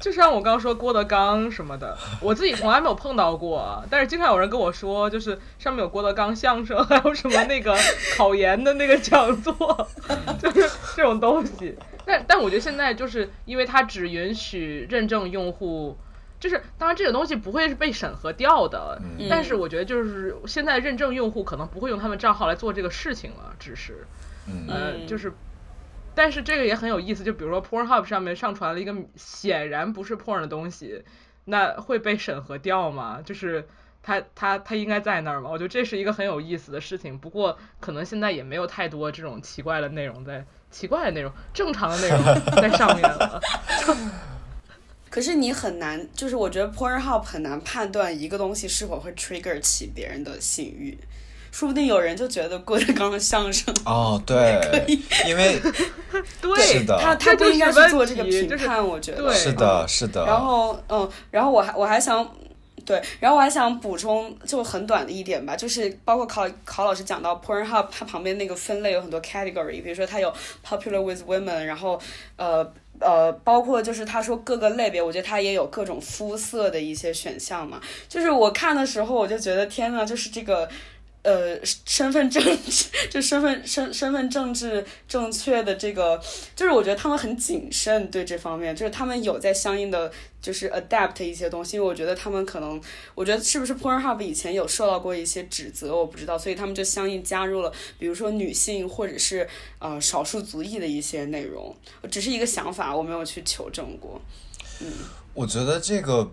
就像我刚刚说郭德纲什么的，我自己从来没有碰到过，但是经常有人跟我说，就是上面有郭德纲相声，还有什么那个考研的那个讲座，就是这种东西。但但我觉得现在就是因为它只允许认证用户。就是，当然这个东西不会是被审核掉的，嗯但是我觉得就是现在认证用户可能不会用他们账号来做这个事情了，只是，嗯呃，嗯就是，但是这个也很有意思，就比如说 Pornhub 上面上传了一个显然不是 porn 的东西，那会被审核掉吗？就是它它它应该在那儿吗？我觉得这是一个很有意思的事情。不过可能现在也没有太多这种奇怪的内容在，奇怪的内容，正常的内容 在上面了。可是你很难，就是我觉得 Pornhub 很难判断一个东西是否会 trigger 起别人的性欲，说不定有人就觉得郭德纲的相声，哦，对，因为 对，是的他他不应该是去做这个评判，我觉得是的，是的，然后嗯，然后我还我还想。对，然后我还想补充，就很短的一点吧，就是包括考考老师讲到 Pornhub，它旁边那个分类有很多 category，比如说它有 popular with women，然后呃呃，包括就是他说各个类别，我觉得它也有各种肤色的一些选项嘛。就是我看的时候，我就觉得天呐，就是这个。呃，身份证 就身份身身份政治正确的这个，就是我觉得他们很谨慎对这方面，就是他们有在相应的就是 adapt 一些东西，因为我觉得他们可能，我觉得是不是 Pornhub 以前有受到过一些指责，我不知道，所以他们就相应加入了，比如说女性或者是呃少数族裔的一些内容，只是一个想法，我没有去求证过。嗯我觉得这个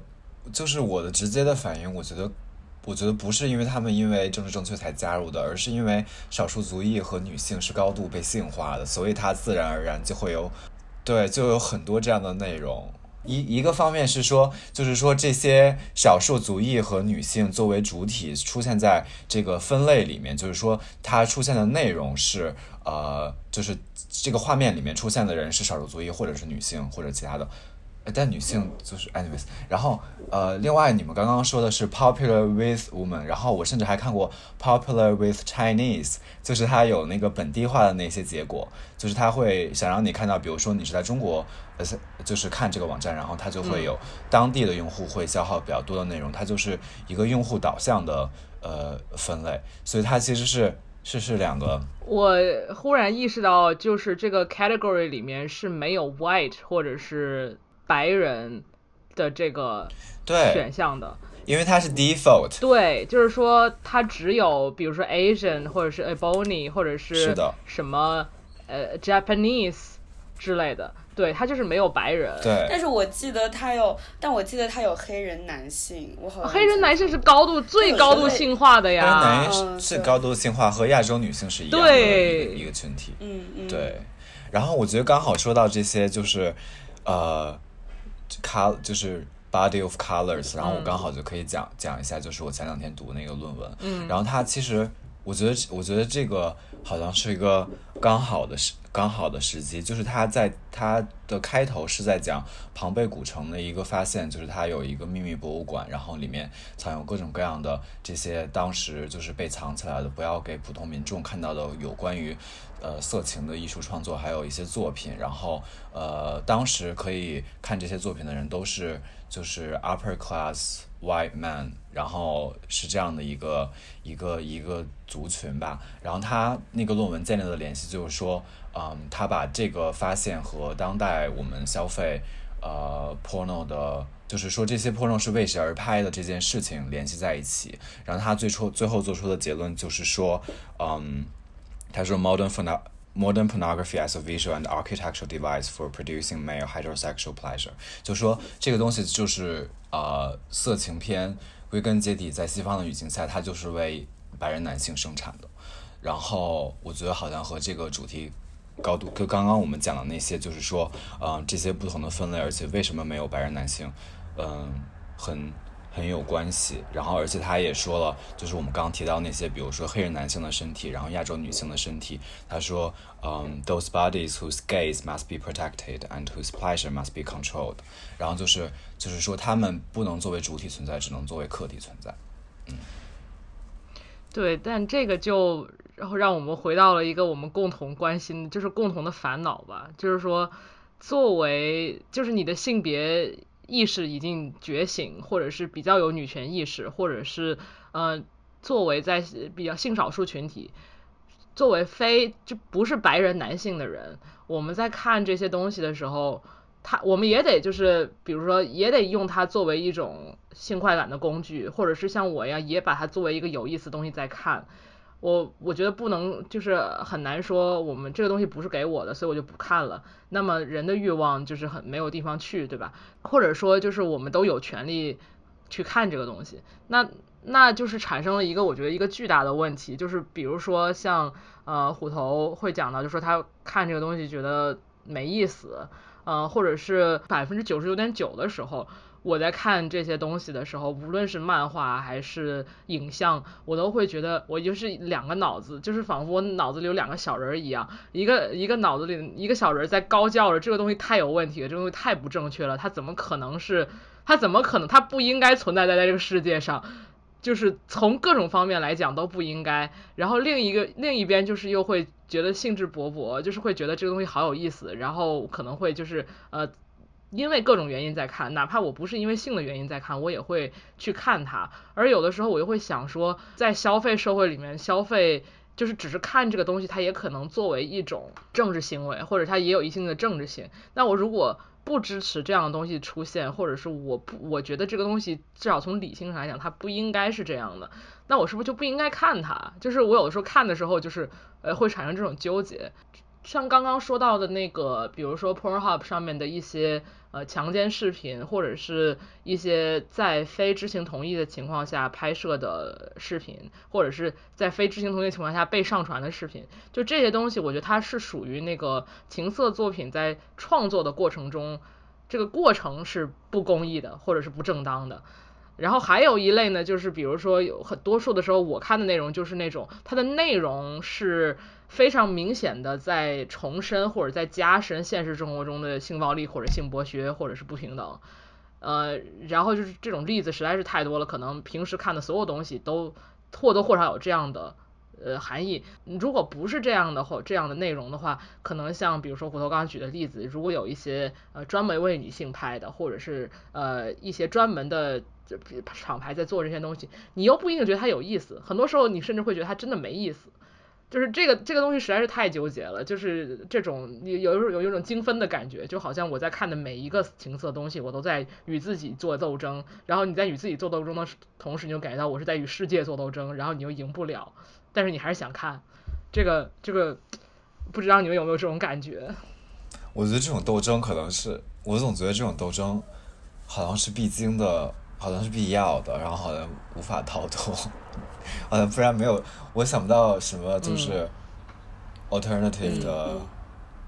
就是我的直接的反应，我觉得。我觉得不是因为他们因为政治正确才加入的，而是因为少数族裔和女性是高度被性化的，所以它自然而然就会有，对，就有很多这样的内容。一一个方面是说，就是说这些少数族裔和女性作为主体出现在这个分类里面，就是说它出现的内容是呃，就是这个画面里面出现的人是少数族裔或者是女性或者其他的。但女性就是 anyways，然后呃，另外你们刚刚说的是 popular with women，然后我甚至还看过 popular with Chinese，就是它有那个本地化的那些结果，就是它会想让你看到，比如说你是在中国，呃，就是看这个网站，然后它就会有当地的用户会消耗比较多的内容，它就是一个用户导向的呃分类，所以它其实是是是两个。我忽然意识到，就是这个 category 里面是没有 white 或者是。白人的这个选项的，因为它是 default。对，就是说它只有比如说 Asian 或者是 Ebony 或者是什么呃 Japanese 之类的，对，它就是没有白人。对。但是我记得它有，但我记得它有黑人男性，我好像黑人男性是高度最高度性化的呀。黑人男性是高度性化，和亚洲女性是一样的一个群体。嗯嗯。对。然后我觉得刚好说到这些，就是呃。Color 就是 body of colors，然后我刚好就可以讲讲一下，就是我前两天读那个论文，嗯，然后它其实我觉得我觉得这个好像是一个刚好的时刚好的时机，就是他在他的开头是在讲庞贝古城的一个发现，就是它有一个秘密博物馆，然后里面藏有各种各样的这些当时就是被藏起来的，不要给普通民众看到的有关于。呃，色情的艺术创作，还有一些作品，然后呃，当时可以看这些作品的人都是就是 upper class white man，然后是这样的一个一个一个族群吧。然后他那个论文建立的联系就是说，嗯，他把这个发现和当代我们消费呃 porno 的，就是说这些 porno 是为谁而拍的这件事情联系在一起。然后他最初最后做出的结论就是说，嗯。他说 modern porno modern pornography as a visual and architectural device for producing male heterosexual pleasure，就说这个东西就是呃色情片，归根结底在西方的语境下，它就是为白人男性生产的。然后我觉得好像和这个主题高度，跟刚刚我们讲的那些，就是说，嗯，这些不同的分类，而且为什么没有白人男性，嗯，很。”很有关系，然后而且他也说了，就是我们刚刚提到那些，比如说黑人男性的身体，然后亚洲女性的身体，他说，嗯，those bodies whose gaze must be protected and whose pleasure must be controlled，然后就是就是说他们不能作为主体存在，只能作为客体存在，嗯，对，但这个就然后让我们回到了一个我们共同关心，就是共同的烦恼吧，就是说作为就是你的性别。意识已经觉醒，或者是比较有女权意识，或者是呃，作为在比较性少数群体，作为非就不是白人男性的人，我们在看这些东西的时候，他我们也得就是比如说也得用它作为一种性快感的工具，或者是像我一样也把它作为一个有意思的东西在看。我我觉得不能就是很难说，我们这个东西不是给我的，所以我就不看了。那么人的欲望就是很没有地方去，对吧？或者说就是我们都有权利去看这个东西，那那就是产生了一个我觉得一个巨大的问题，就是比如说像呃虎头会讲到，就说他看这个东西觉得没意思，呃或者是百分之九十九点九的时候。我在看这些东西的时候，无论是漫画还是影像，我都会觉得我就是两个脑子，就是仿佛我脑子里有两个小人一样，一个一个脑子里一个小人在高叫着这个东西太有问题了，这个东西太不正确了，它怎么可能是？它怎么可能？它不应该存在在在这个世界上，就是从各种方面来讲都不应该。然后另一个另一边就是又会觉得兴致勃勃，就是会觉得这个东西好有意思，然后可能会就是呃。因为各种原因在看，哪怕我不是因为性的原因在看，我也会去看它。而有的时候我又会想说，在消费社会里面，消费就是只是看这个东西，它也可能作为一种政治行为，或者它也有一定的政治性。那我如果不支持这样的东西出现，或者是我不我觉得这个东西至少从理性上来讲，它不应该是这样的，那我是不是就不应该看它？就是我有的时候看的时候，就是呃会产生这种纠结。像刚刚说到的那个，比如说 Pornhub 上面的一些呃强奸视频，或者是一些在非知情同意的情况下拍摄的视频，或者是在非知情同意情况下被上传的视频，就这些东西，我觉得它是属于那个情色作品在创作的过程中，这个过程是不公义的，或者是不正当的。然后还有一类呢，就是比如说有很多数的时候，我看的内容就是那种它的内容是非常明显的在重申或者在加深现实生活中的性暴力或者性剥削或者是不平等，呃，然后就是这种例子实在是太多了，可能平时看的所有东西都或多或少有这样的呃含义。如果不是这样的或这样的内容的话，可能像比如说骨头刚刚举的例子，如果有一些呃专门为女性拍的，或者是呃一些专门的。厂牌在做这些东西，你又不一定觉得它有意思，很多时候你甚至会觉得它真的没意思。就是这个这个东西实在是太纠结了，就是这种有有有有种精分的感觉，就好像我在看的每一个情色东西，我都在与自己做斗争，然后你在与自己做斗争的同时，你就感觉到我是在与世界做斗争，然后你又赢不了，但是你还是想看。这个这个不知道你们有没有这种感觉？我觉得这种斗争可能是，我总觉得这种斗争好像是必经的。好像是必要的，然后好像无法逃脱，好像不然没有，我想不到什么就是 alternative 的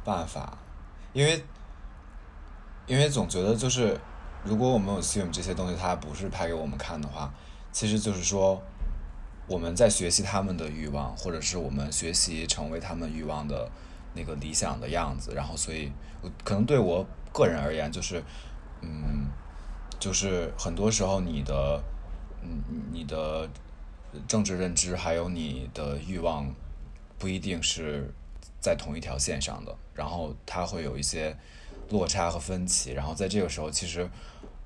办法，因为因为总觉得就是如果我们有 assume 这些东西它不是拍给我们看的话，其实就是说我们在学习他们的欲望，或者是我们学习成为他们欲望的那个理想的样子，然后所以可能对我个人而言就是嗯。就是很多时候，你的，嗯，你的政治认知还有你的欲望，不一定是在同一条线上的，然后它会有一些落差和分歧。然后在这个时候，其实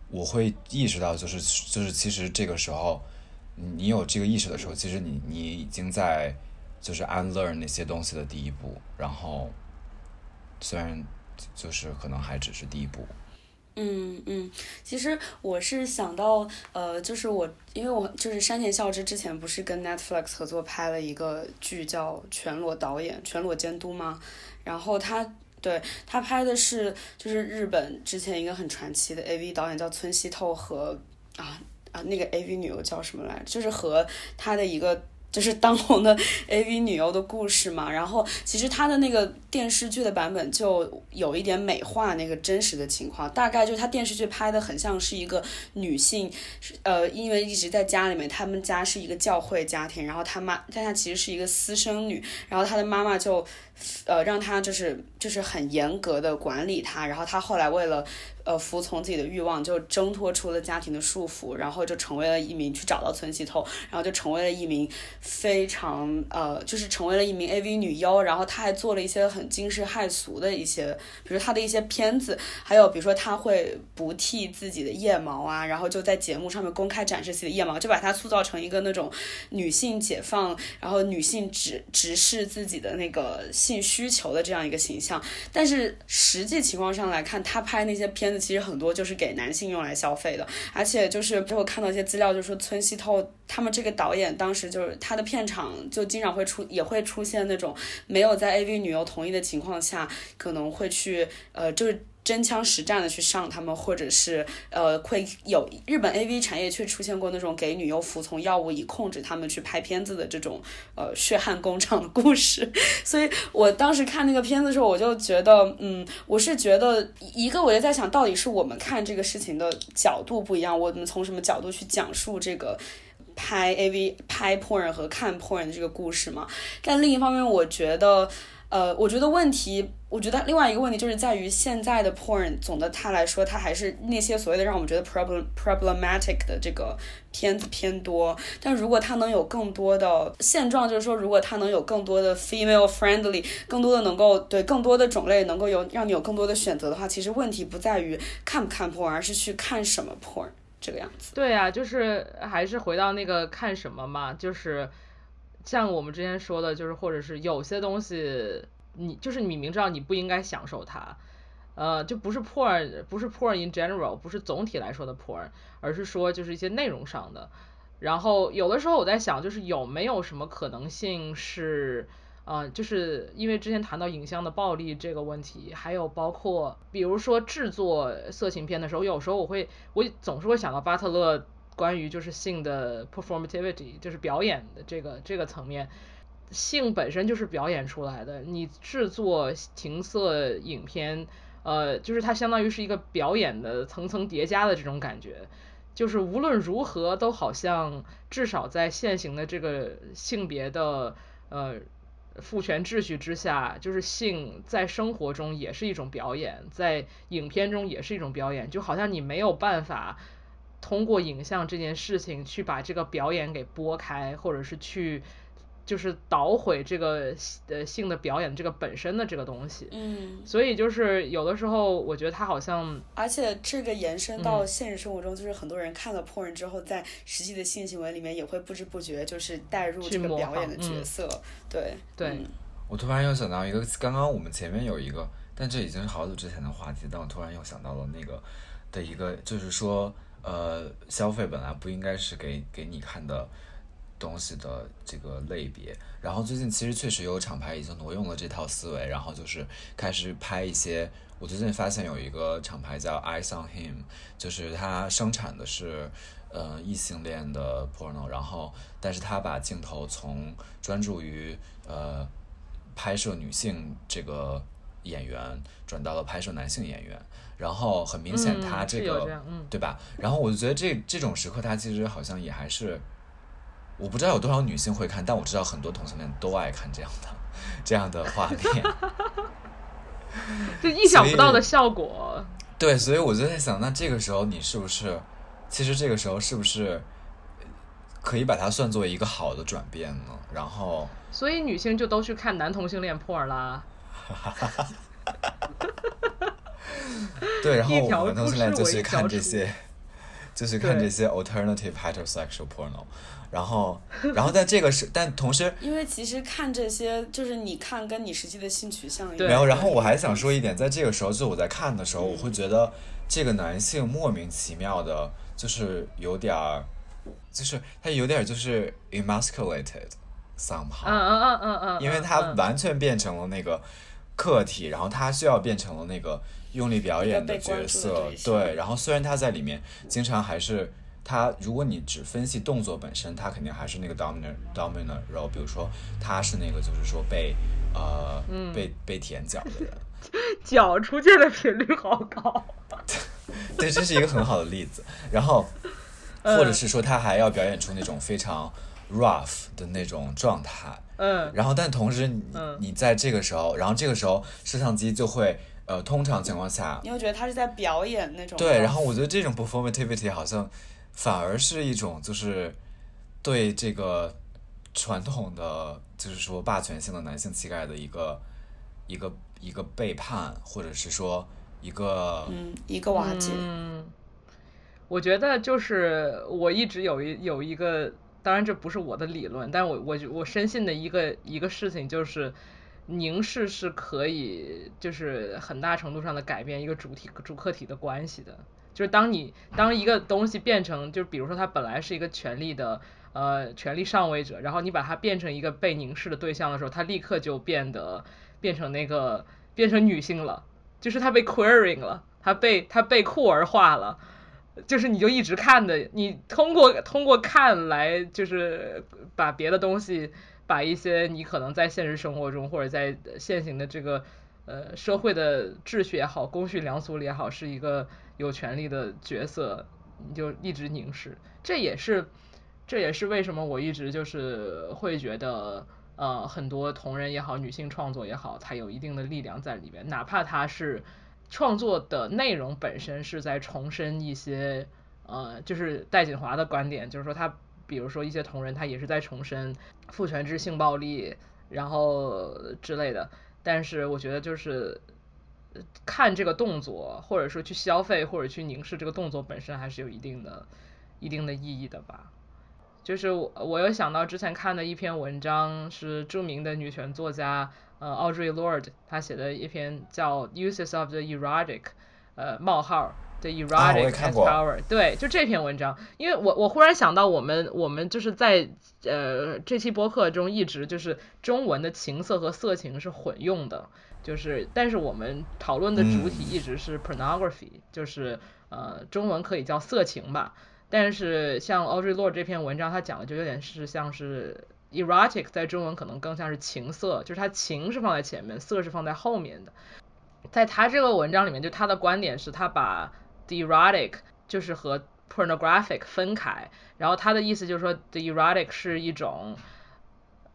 我会意识到，就是就是其实这个时候，你有这个意识的时候，其实你你已经在就是 unlearn 那些东西的第一步。然后虽然就是可能还只是第一步。嗯嗯，其实我是想到，呃，就是我，因为我就是山田孝之之前不是跟 Netflix 合作拍了一个剧叫《全裸导演》《全裸监督》吗？然后他对他拍的是就是日本之前一个很传奇的 AV 导演叫村西透和啊啊那个 AV 女优叫什么来着？就是和他的一个。就是当红的 AV 女优的故事嘛，然后其实他的那个电视剧的版本就有一点美化那个真实的情况，大概就是他电视剧拍的很像是一个女性，呃，因为一直在家里面，他们家是一个教会家庭，然后他妈，但她其实是一个私生女，然后她的妈妈就，呃，让她就是就是很严格的管理她，然后她后来为了。呃，服从自己的欲望，就挣脱出了家庭的束缚，然后就成为了一名去找到村西透，然后就成为了一名非常呃，就是成为了一名 AV 女优，然后她还做了一些很惊世骇俗的一些，比如她的一些片子，还有比如说她会不剃自己的腋毛啊，然后就在节目上面公开展示自己的腋毛，就把她塑造成一个那种女性解放，然后女性直直视自己的那个性需求的这样一个形象。但是实际情况上来看，她拍那些片。其实很多就是给男性用来消费的，而且就是最后看到一些资料，就是说村西透他们这个导演当时就是他的片场就经常会出也会出现那种没有在 AV 女优同意的情况下，可能会去呃就是。真枪实战的去上他们，或者是呃会有日本 A V 产业却出现过那种给女优服从药物以控制他们去拍片子的这种呃血汗工厂的故事，所以我当时看那个片子的时候，我就觉得，嗯，我是觉得一个，我就在想到底是我们看这个事情的角度不一样，我们从什么角度去讲述这个拍 A V 拍 porn 和看 porn 的这个故事嘛？但另一方面，我觉得。呃，我觉得问题，我觉得另外一个问题就是在于现在的 porn，总的它来说，它还是那些所谓的让我们觉得 problem problematic 的这个片子偏多。但如果它能有更多的现状，就是说，如果它能有更多的 female friendly，更多的能够对更多的种类能够有让你有更多的选择的话，其实问题不在于看不看 porn，而是去看什么 porn 这个样子。对啊，就是还是回到那个看什么嘛，就是。像我们之前说的，就是或者是有些东西，你就是你明知道你不应该享受它，呃，就不是 poor，不是 poor in general，不是总体来说的 poor，而是说就是一些内容上的。然后有的时候我在想，就是有没有什么可能性是，呃，就是因为之前谈到影像的暴力这个问题，还有包括比如说制作色情片的时候，有时候我会我总是会想到巴特勒关于就是性的 performativity，就是表演的这个这个层面。性本身就是表演出来的，你制作情色影片，呃，就是它相当于是一个表演的层层叠加的这种感觉，就是无论如何都好像至少在现行的这个性别的呃父权秩序之下，就是性在生活中也是一种表演，在影片中也是一种表演，就好像你没有办法通过影像这件事情去把这个表演给拨开，或者是去。就是捣毁这个呃性的表演这个本身的这个东西，嗯，所以就是有的时候我觉得他好像，而且这个延伸到现实生活中，就是很多人看了破人之后，在实际的性行为里面也会不知不觉就是带入这个表演的角色，对对。我突然又想到一个，刚刚我们前面有一个，但这已经是好久之前的话题，但我突然又想到了那个的一个，就是说，呃，消费本来不应该是给给你看的。东西的这个类别，然后最近其实确实有厂牌已经挪用了这套思维，然后就是开始拍一些。我最近发现有一个厂牌叫 Eyes on Him，就是它生产的是呃异性恋的 porno，然后但是它把镜头从专注于呃拍摄女性这个演员转到了拍摄男性演员，然后很明显他这个对吧？然后我就觉得这这种时刻他其实好像也还是。我不知道有多少女性会看，但我知道很多同性恋都爱看这样的这样的画面，就意想不到的效果。对，所以我就在想，那这个时候你是不是，其实这个时候是不是可以把它算作一个好的转变呢？然后，所以女性就都去看男同性恋破啦。对，然后我们同性恋就去看这些，就是看这些 alternative heterosexual porno。然后，然后在这个是，但同时，因为其实看这些，就是你看跟你实际的性取向没有。然后我还想说一点，在这个时候，就我在看的时候，我会觉得这个男性莫名其妙的，就是有点儿，就是他有点就是 emasculated somehow。嗯嗯嗯嗯嗯。因为他完全变成了那个客体，然后他需要变成了那个用力表演的角色。对。然后虽然他在里面经常还是。他，如果你只分析动作本身，他肯定还是那个 dominant dominant role。比如说，他是那个就是说被呃被被舔脚的人，脚出现的频率好高。对，这是一个很好的例子。然后，或者是说他还要表演出那种非常 rough 的那种状态。嗯。然后，但同时，你你在这个时候，然后这个时候摄像机就会呃，通常情况下，你会觉得他是在表演那种。对，然后我觉得这种 performativity 好像。反而是一种，就是对这个传统的，就是说霸权性的男性气概的一个一个一个背叛，或者是说一个嗯一个瓦解。嗯，我觉得就是我一直有一有一个，当然这不是我的理论，但是我我我深信的一个一个事情就是，凝视是可以就是很大程度上的改变一个主体主客体的关系的。就是当你当一个东西变成，就比如说它本来是一个权力的呃权力上位者，然后你把它变成一个被凝视的对象的时候，它立刻就变得变成那个变成女性了，就是它被 queering 了，它被它被酷儿化了，就是你就一直看的，你通过通过看来就是把别的东西，把一些你可能在现实生活中或者在现行的这个呃社会的秩序也好，公序良俗里也好，是一个。有权利的角色，你就一直凝视，这也是，这也是为什么我一直就是会觉得，呃，很多同人也好，女性创作也好，它有一定的力量在里边，哪怕它是创作的内容本身是在重申一些，呃，就是戴锦华的观点，就是说他，比如说一些同人，他也是在重申父权制性暴力，然后之类的，但是我觉得就是。看这个动作，或者说去消费，或者去凝视这个动作本身，还是有一定的、一定的意义的吧。就是我，我又想到之前看的一篇文章，是著名的女权作家呃 Audre Lorde 她写的一篇叫《Uses of the Erotic》呃冒号 The erotic has power，、对，就这篇文章，因为我我忽然想到，我们我们就是在呃这期播客中一直就是中文的情色和色情是混用的，就是但是我们讨论的主体一直是 pornography，、就是呃中文可以叫色情吧，但是像 Audrey Lord 这篇文章，它讲的就有点是像是 erotic，在中文可能更像是情色，就是它情是放在前面，色是放在后面的。在他这个文章里面，就他的观点是他把 the erotic 就是和 pornographic 分开，然后他的意思就是说 the erotic 是一种，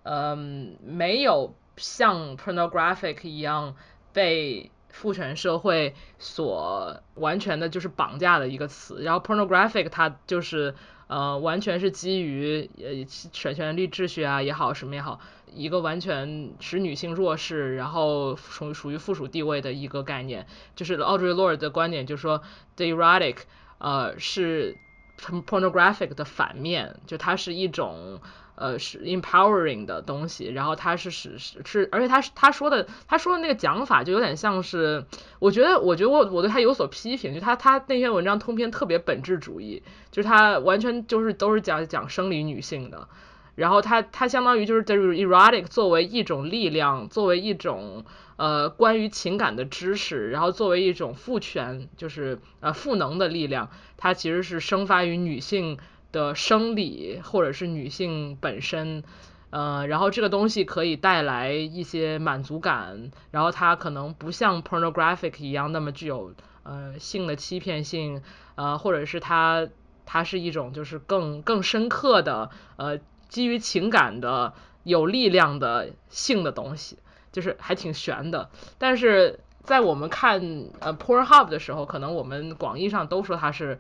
嗯，没有像 pornographic 一样被父权社会所完全的就是绑架的一个词，然后 pornographic 它就是呃完全是基于呃权权力秩序啊也好什么也好，一个完全使女性弱势，然后属属于附属地位的一个概念。就是 Audrey Lord 的观点，就是说 the erotic 呃是 pornographic 的反面，就它是一种。呃，是 empowering 的东西，然后它是是是是，而且他他说的他说的那个讲法就有点像是，我觉得我觉得我我对他有所批评，就他他那篇文章通篇特别本质主义，就是他完全就是都是讲讲生理女性的，然后他他相当于就是就是 erotic 作为一种力量，作为一种呃关于情感的知识，然后作为一种赋权，就是呃赋能的力量，它其实是生发于女性。的生理或者是女性本身，呃，然后这个东西可以带来一些满足感，然后它可能不像 pornographic 一样那么具有呃性的欺骗性，呃，或者是它它是一种就是更更深刻的呃基于情感的有力量的性的东西，就是还挺悬的。但是在我们看呃 p o r h u b 的时候，可能我们广义上都说它是。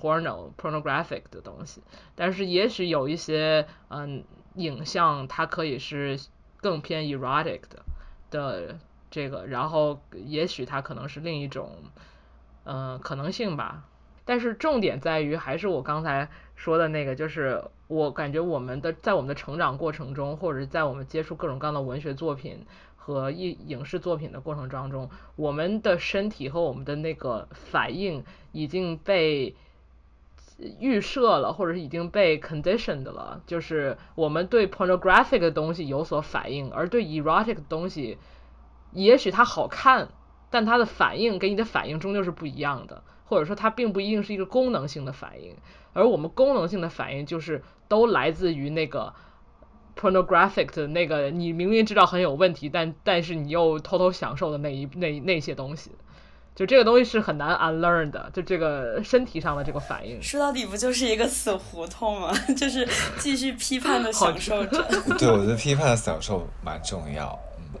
Porno pornographic 的东西，但是也许有一些嗯影像，它可以是更偏 erotic 的的这个，然后也许它可能是另一种嗯可能性吧。但是重点在于，还是我刚才说的那个，就是我感觉我们的在我们的成长过程中，或者是在我们接触各种各样的文学作品和影影视作品的过程当中，我们的身体和我们的那个反应已经被。预设了，或者是已经被 conditioned 了，就是我们对 pornographic 的东西有所反应，而对 erotic 的东西，也许它好看，但它的反应给你的反应终究是不一样的，或者说它并不一定是一个功能性的反应，而我们功能性的反应就是都来自于那个 pornographic 的那个你明明知道很有问题，但但是你又偷偷享受的那一那那些东西。就这个东西是很难 unlearn 的，就这个身体上的这个反应。说到底不就是一个死胡同吗？就是继续批判的享受着。对，我觉得批判的享受蛮重要。嗯，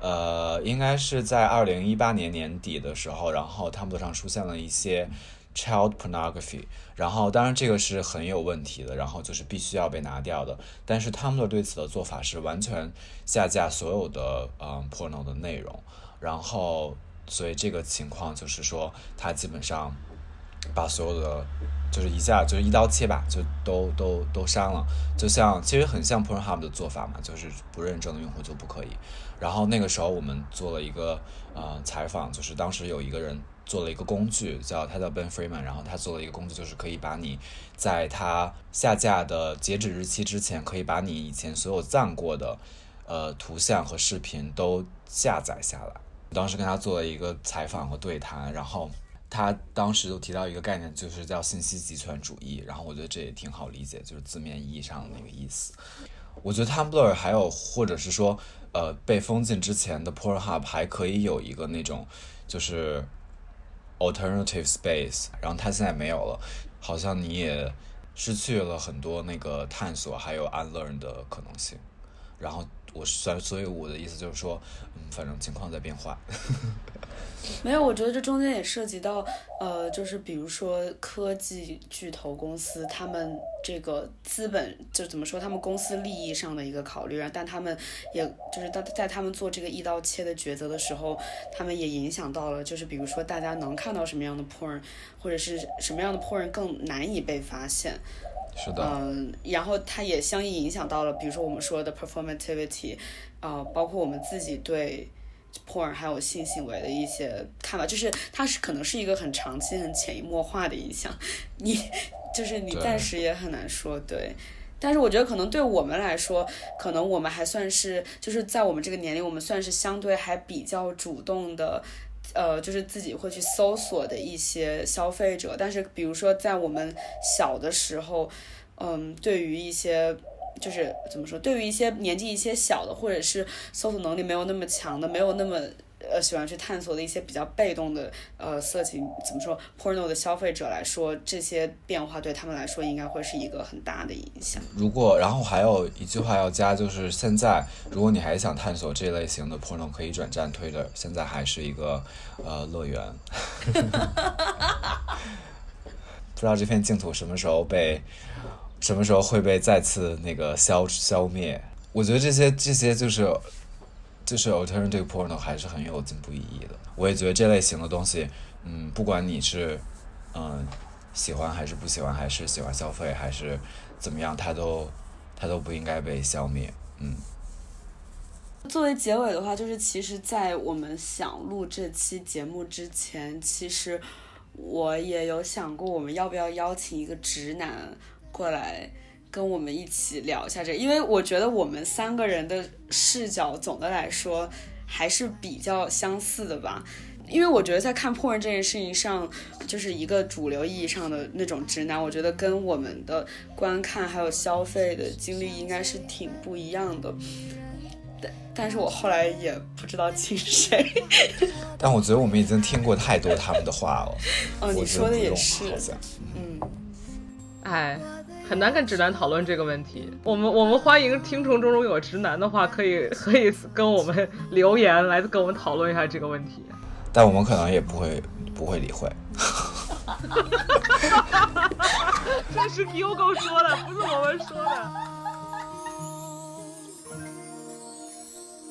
呃，应该是在二零一八年年底的时候，然后 Tumblr 上出现了一些 child pornography，然后当然这个是很有问题的，然后就是必须要被拿掉的。但是 Tumblr 对此的做法是完全下架所有的嗯 porno 的内容，然后。所以这个情况就是说，他基本上把所有的就是一下就是一刀切吧，就都都都删了。就像其实很像 Pornhub 的做法嘛，就是不认证的用户就不可以。然后那个时候我们做了一个呃采访，就是当时有一个人做了一个工具，叫他叫 Ben Freeman，然后他做了一个工具，就是可以把你在他下架的截止日期之前，可以把你以前所有赞过的呃图像和视频都下载下来。当时跟他做了一个采访和对谈，然后他当时就提到一个概念，就是叫信息集权主义。然后我觉得这也挺好理解，就是字面意义上的那个意思。我觉得 Tumblr 还有或者是说，呃，被封禁之前的 Pornhub 还可以有一个那种就是 alternative space，然后它现在没有了，好像你也失去了很多那个探索还有 unlearn 的可能性。然后我算所以我的意思就是说，嗯，反正情况在变化。没有，我觉得这中间也涉及到，呃，就是比如说科技巨头公司，他们这个资本就怎么说，他们公司利益上的一个考虑，但他们也就是在在他们做这个一刀切的抉择的时候，他们也影响到了，就是比如说大家能看到什么样的 porn，或者是什么样的 porn 更难以被发现。是的，嗯，然后它也相应影响到了，比如说我们说的 performativity，啊，包括我们自己对，porn 还有性行为的一些看法，就是它是可能是一个很长期、很潜移默化的影响，你 就是你暂时也很难说对。但是我觉得可能对我们来说，可能我们还算是就是在我们这个年龄，我们算是相对还比较主动的。呃，就是自己会去搜索的一些消费者，但是比如说在我们小的时候，嗯，对于一些就是怎么说，对于一些年纪一些小的，或者是搜索能力没有那么强的，没有那么呃喜欢去探索的一些比较被动的呃色情怎么说 porno 的消费者来说，这些变化对他们来说应该会是一个很大的影响。如果，然后还有一句话要加，就是现在如果你还想探索这类型的 porno，可以转战 Twitter，现在还是一个呃乐园。不知道这片净土什么时候被，什么时候会被再次那个消消灭？我觉得这些这些就是就是 alternative porno 还是很有进步意义的。我也觉得这类型的东西，嗯，不管你是嗯喜欢还是不喜欢，还是喜欢消费还是怎么样，它都它都不应该被消灭。嗯，作为结尾的话，就是其实，在我们想录这期节目之前，其实我也有想过，我们要不要邀请一个直男过来跟我们一起聊一下这个，因为我觉得我们三个人的视角总的来说还是比较相似的吧。因为我觉得在看 porn 这件事情上，就是一个主流意义上的那种直男，我觉得跟我们的观看还有消费的经历应该是挺不一样的。但但是我后来也不知道亲谁。但我觉得我们已经听过太多他们的话了。哦，你说的也是好，像嗯，哎，很难跟直男讨论这个问题。我们我们欢迎听众中有直男的话，可以 可以跟我们留言来跟我们讨论一下这个问题。但我们可能也不会不会理会。这是 Hugo 说的，不是我们说的。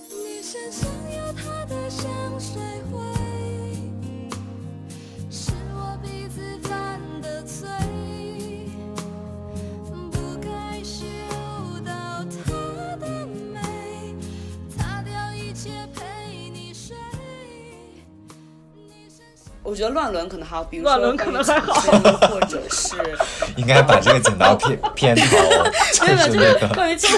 你身上有他的香水味，是我鼻子犯的罪，我觉得乱伦可能还好，比如乱伦说关于可能还好。或者是应该把这个剪到片 片头，就没有没有，是就是那个关于强